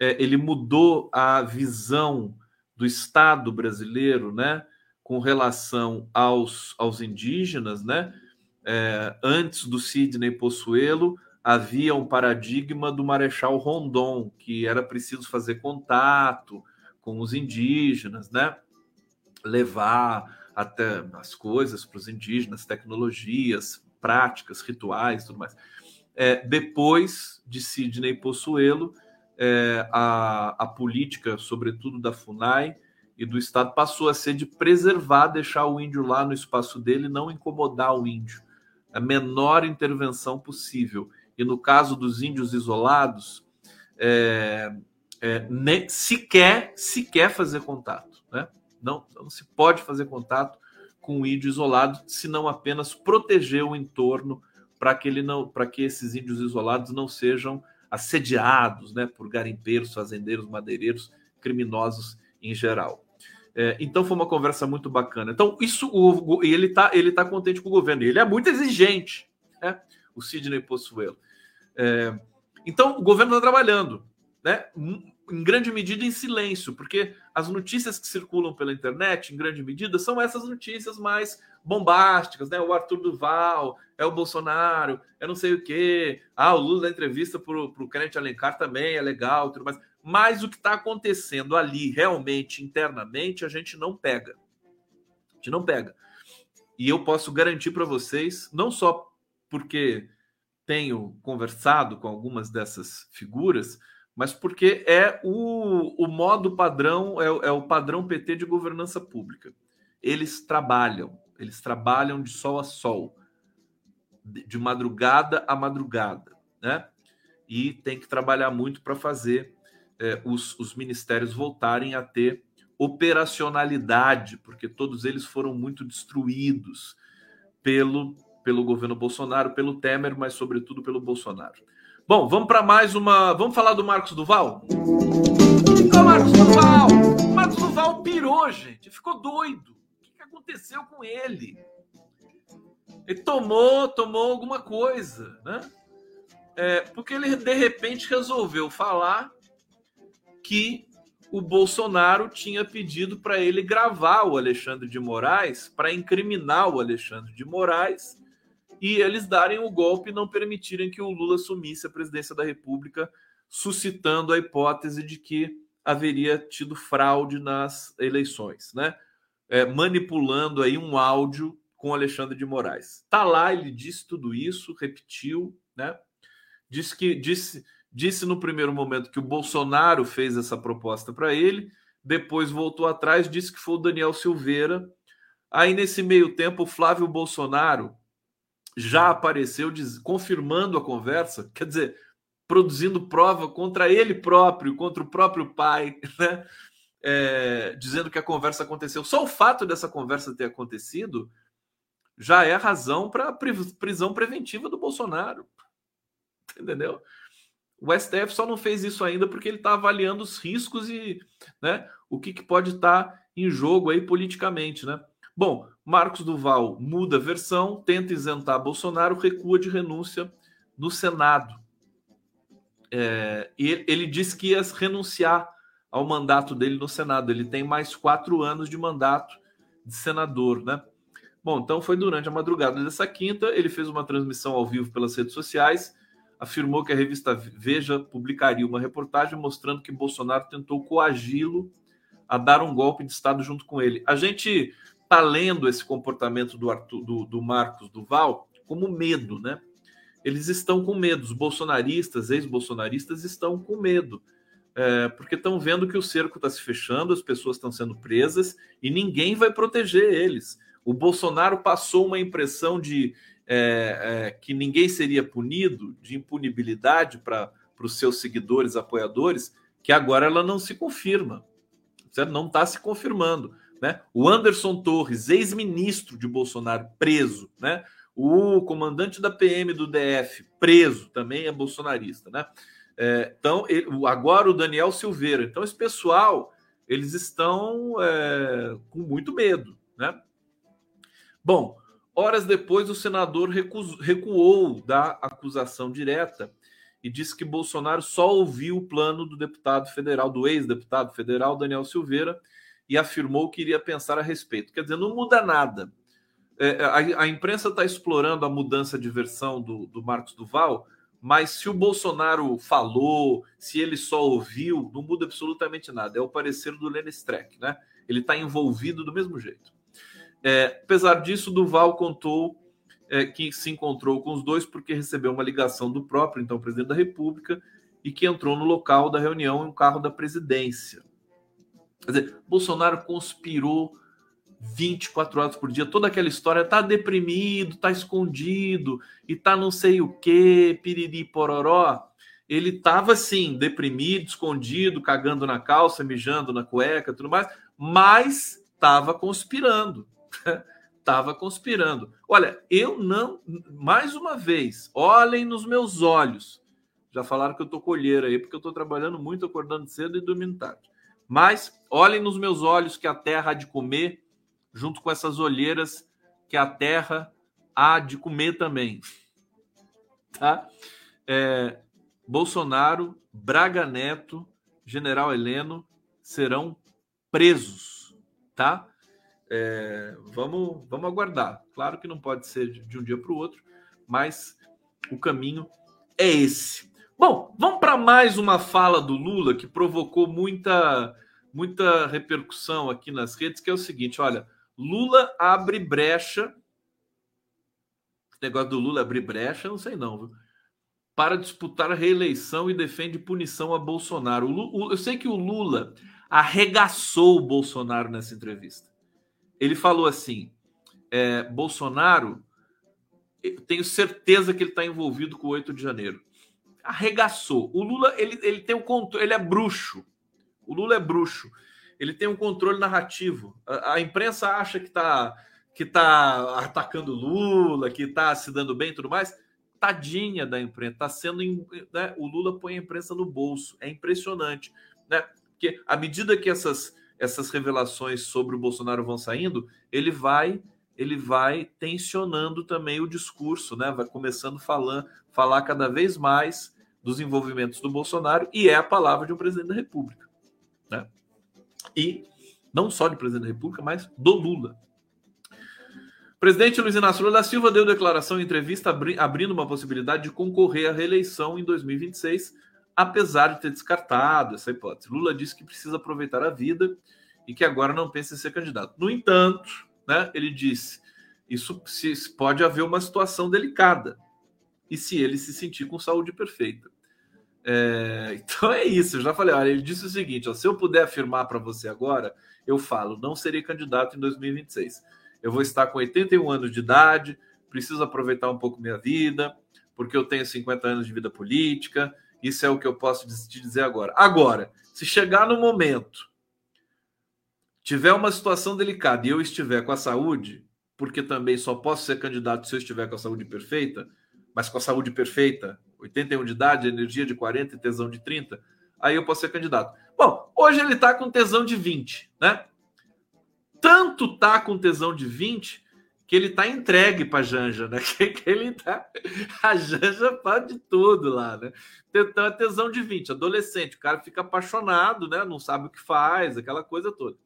é, ele mudou a visão do Estado brasileiro, né, com relação aos, aos indígenas, né? É, antes do Sidney Possuelo, havia um paradigma do Marechal Rondon, que era preciso fazer contato com os indígenas, né? levar até as coisas para os indígenas, tecnologias, práticas, rituais, tudo mais. É, depois de Sidney Possuelo, é, a, a política, sobretudo da FUNAI e do Estado, passou a ser de preservar, deixar o índio lá no espaço dele, não incomodar o índio. A menor intervenção possível. E no caso dos índios isolados, é, é, nem, sequer, sequer fazer contato. Né? Não, não se pode fazer contato com o índio isolado, senão apenas proteger o entorno para que ele não, para que esses índios isolados não sejam assediados, né, por garimpeiros, fazendeiros, madeireiros, criminosos em geral. É, então foi uma conversa muito bacana. Então isso o, ele está ele tá contente com o governo. Ele é muito exigente, né? O Sidney Possuelo. É, então o governo está trabalhando, né? Em grande medida em silêncio, porque as notícias que circulam pela internet, em grande medida, são essas notícias mais bombásticas, né? O Arthur Duval, é o Bolsonaro, é não sei o quê. Ah, o Lula da entrevista para o Crente Alencar também é legal, tudo mais. Mas o que está acontecendo ali, realmente, internamente, a gente não pega. A gente não pega. E eu posso garantir para vocês, não só porque tenho conversado com algumas dessas figuras, mas porque é o, o modo padrão, é, é o padrão PT de governança pública. Eles trabalham, eles trabalham de sol a sol, de madrugada a madrugada, né? E tem que trabalhar muito para fazer é, os, os ministérios voltarem a ter operacionalidade, porque todos eles foram muito destruídos pelo, pelo governo Bolsonaro, pelo Temer, mas sobretudo pelo Bolsonaro. Bom, vamos para mais uma. Vamos falar do Marcos Duval? O Marcos Duval! Marcos Duval pirou, gente. Ficou doido. O que aconteceu com ele? Ele tomou, tomou alguma coisa, né? É, porque ele de repente resolveu falar que o Bolsonaro tinha pedido para ele gravar o Alexandre de Moraes para incriminar o Alexandre de Moraes e eles darem o golpe e não permitirem que o Lula assumisse a presidência da República, suscitando a hipótese de que haveria tido fraude nas eleições, né? É, manipulando aí um áudio com Alexandre de Moraes. Tá lá, ele disse tudo isso, repetiu, né? Disse que disse, disse no primeiro momento que o Bolsonaro fez essa proposta para ele, depois voltou atrás, disse que foi o Daniel Silveira, Aí, nesse meio tempo, o Flávio Bolsonaro já apareceu diz, confirmando a conversa, quer dizer, produzindo prova contra ele próprio, contra o próprio pai, *laughs* né? É, dizendo que a conversa aconteceu. Só o fato dessa conversa ter acontecido já é razão para prisão preventiva do Bolsonaro. Entendeu? O STF só não fez isso ainda porque ele está avaliando os riscos e né, o que, que pode estar tá em jogo aí politicamente, né? Bom, Marcos Duval muda a versão, tenta isentar Bolsonaro, recua de renúncia no Senado. É, e ele disse que ia renunciar ao mandato dele no Senado. Ele tem mais quatro anos de mandato de senador, né? Bom, então foi durante a madrugada dessa quinta, ele fez uma transmissão ao vivo pelas redes sociais, afirmou que a revista Veja publicaria uma reportagem mostrando que Bolsonaro tentou coagi-lo a dar um golpe de Estado junto com ele. A gente está lendo esse comportamento do, Arthur, do, do Marcos Duval como medo, né? Eles estão com medo, os bolsonaristas, ex-bolsonaristas estão com medo, é, porque estão vendo que o cerco está se fechando, as pessoas estão sendo presas e ninguém vai proteger eles. O Bolsonaro passou uma impressão de é, é, que ninguém seria punido, de impunibilidade para os seus seguidores, apoiadores, que agora ela não se confirma. Certo? Não está se confirmando. Né? O Anderson Torres, ex-ministro de Bolsonaro, preso. Né? O comandante da PM do DF, preso, também é bolsonarista. Né? É, então, ele, agora o Daniel Silveira. Então, esse pessoal, eles estão é, com muito medo. Né? Bom, horas depois, o senador recuou da acusação direta e disse que Bolsonaro só ouviu o plano do deputado federal, do ex-deputado federal Daniel Silveira, e afirmou que iria pensar a respeito. Quer dizer, não muda nada. É, a, a, imprensa está explorando a mudança de versão do, do Marcos Duval, mas se o Bolsonaro falou, se ele só ouviu, não muda absolutamente nada. É o parecer do Lenny Streck, né? Ele está envolvido do mesmo jeito. É, apesar disso, Duval contou é, que se encontrou com os dois porque recebeu uma ligação do próprio, então, presidente da República, e que entrou no local da reunião em um carro da presidência. Quer dizer, Bolsonaro conspirou 24 horas por dia, toda aquela história, tá deprimido, tá escondido, e tá não sei o que, piriri pororó. Ele tava assim, deprimido, escondido, cagando na calça, mijando na cueca, tudo mais, mas tava conspirando. *laughs* Estava conspirando. Olha, eu não. Mais uma vez, olhem nos meus olhos. Já falaram que eu tô colheira aí, porque eu tô trabalhando muito, acordando cedo e dormindo tarde. Mas olhem nos meus olhos que a terra há de comer, junto com essas olheiras que a terra há de comer também. *laughs* Tá? É, Bolsonaro, Braga Neto, General Heleno serão presos, tá? É, vamos, vamos aguardar. Claro que não pode ser de um dia para o outro, mas o caminho é esse. Bom, vamos para mais uma fala do Lula que provocou muita, muita repercussão aqui nas redes, que é o seguinte: olha, Lula abre brecha. Negócio do Lula abrir brecha, não sei não, viu? Para disputar a reeleição e defende punição a Bolsonaro. Lula, eu sei que o Lula arregaçou o Bolsonaro nessa entrevista. Ele falou assim: é, Bolsonaro, tenho certeza que ele está envolvido com o 8 de janeiro. Arregaçou. O Lula, ele, ele tem o um controle, ele é bruxo. O Lula é bruxo. Ele tem um controle narrativo. A, a imprensa acha que está que tá atacando Lula, que está se dando bem e tudo mais. Tadinha da imprensa. Tá sendo. Né, o Lula põe a imprensa no bolso. É impressionante. Né? Porque à medida que essas essas revelações sobre o Bolsonaro vão saindo, ele vai ele vai tensionando também o discurso, né? Vai começando falar, falar cada vez mais dos envolvimentos do Bolsonaro e é a palavra de um presidente da República, né? E não só de presidente da República, mas do Lula. O presidente Luiz Inácio Lula da Silva deu declaração em entrevista abrindo uma possibilidade de concorrer à reeleição em 2026 apesar de ter descartado essa hipótese. Lula disse que precisa aproveitar a vida e que agora não pensa em ser candidato. No entanto, né, ele disse: isso se, pode haver uma situação delicada e se ele se sentir com saúde perfeita. É, então é isso, eu já falei. Olha, ele disse o seguinte: ó, se eu puder afirmar para você agora, eu falo, não serei candidato em 2026. eu vou estar com 81 anos de idade, preciso aproveitar um pouco minha vida, porque eu tenho 50 anos de vida política. Isso é o que eu posso te dizer agora. Agora, se chegar no momento, tiver uma situação delicada e eu estiver com a saúde, porque também só posso ser candidato se eu estiver com a saúde perfeita, mas com a saúde perfeita, 81 de idade, energia de 40 e tesão de 30, aí eu posso ser candidato. Bom, hoje ele está com tesão de 20, né? Tanto tá com tesão de 20 que ele tá entregue para Janja, né? *laughs* Que, que, ele tá a Janja pode tudo lá, né? Então é tesão de 20, adolescente, o cara fica apaixonado, né? Não sabe o que faz, aquela coisa toda.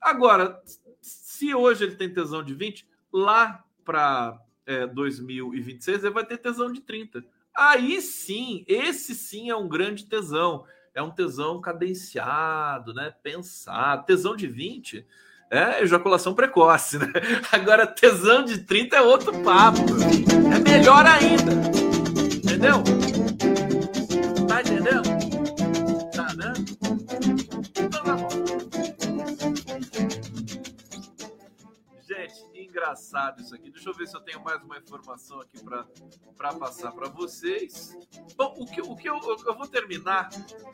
Agora, se hoje ele tem tesão de 20, lá para é, 2026 ele vai ter tesão de 30. Aí sim, esse sim é um grande tesão. É um tesão cadenciado, né? Pensado. Tesão de 20 é ejaculação precoce, né? *laughs* Agora, tesão de 30 é outro papo. É melhor ainda. Entendeu? Engraçado isso aqui. Deixa eu ver se eu tenho mais uma informação aqui para passar para vocês. Bom, o que, o que eu, eu vou terminar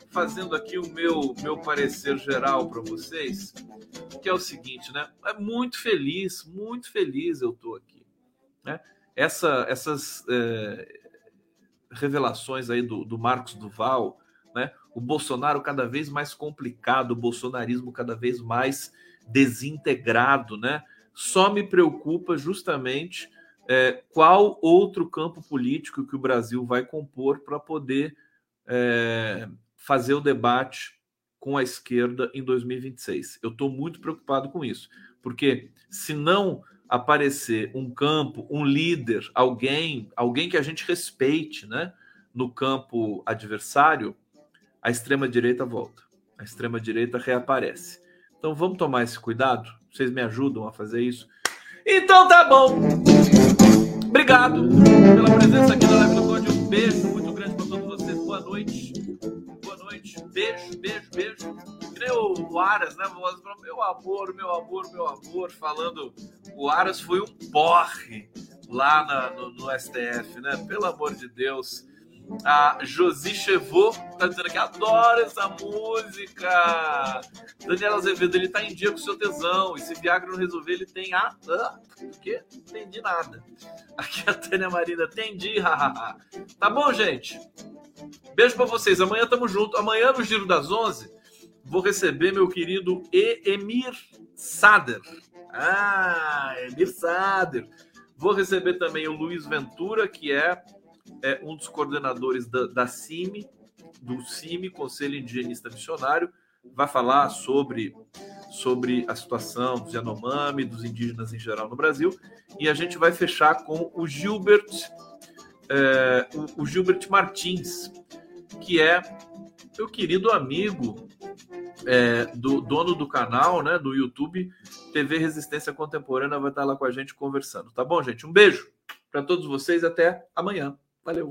fazendo aqui o meu, meu parecer geral para vocês, que é o seguinte, né? É muito feliz, muito feliz eu tô aqui. Né? Essa, essas é, revelações aí do, do Marcos Duval, né? O Bolsonaro cada vez mais complicado, o bolsonarismo cada vez mais desintegrado, né? Só me preocupa justamente é, qual outro campo político que o Brasil vai compor para poder é, fazer o debate com a esquerda em 2026. Eu estou muito preocupado com isso, porque se não aparecer um campo, um líder, alguém, alguém que a gente respeite, né, no campo adversário, a extrema direita volta, a extrema direita reaparece. Então vamos tomar esse cuidado. Vocês me ajudam a fazer isso? Então tá bom. Obrigado pela presença aqui na live do Conde. Um beijo muito grande para todos vocês. Boa noite. Boa noite. Beijo, beijo, beijo. Que o Aras, né? Meu amor, meu amor, meu amor. Falando, o Aras foi um porre lá na, no, no STF, né? Pelo amor de Deus. A Josi Chevaux tá dizendo que adora essa música. Daniela Azevedo, ele tá em dia com seu tesão. E se Viagra não resolver, ele tem a. Ah, o quê? Não entendi nada. Aqui a Tânia Marina, entendi. *laughs* tá bom, gente? Beijo para vocês. Amanhã tamo junto. Amanhã no Giro das 11, vou receber meu querido Emir Sader. Ah, Emir Sader. Vou receber também o Luiz Ventura, que é é um dos coordenadores da, da CIMI, do CIMI, Conselho Indigenista Missionário, vai falar sobre, sobre a situação dos Yanomami, dos indígenas em geral no Brasil, e a gente vai fechar com o Gilbert, é, o, o Gilbert Martins, que é meu querido amigo é, do dono do canal, né, do YouTube, TV Resistência Contemporânea, vai estar lá com a gente conversando. Tá bom, gente? Um beijo para todos vocês, até amanhã. Valeu.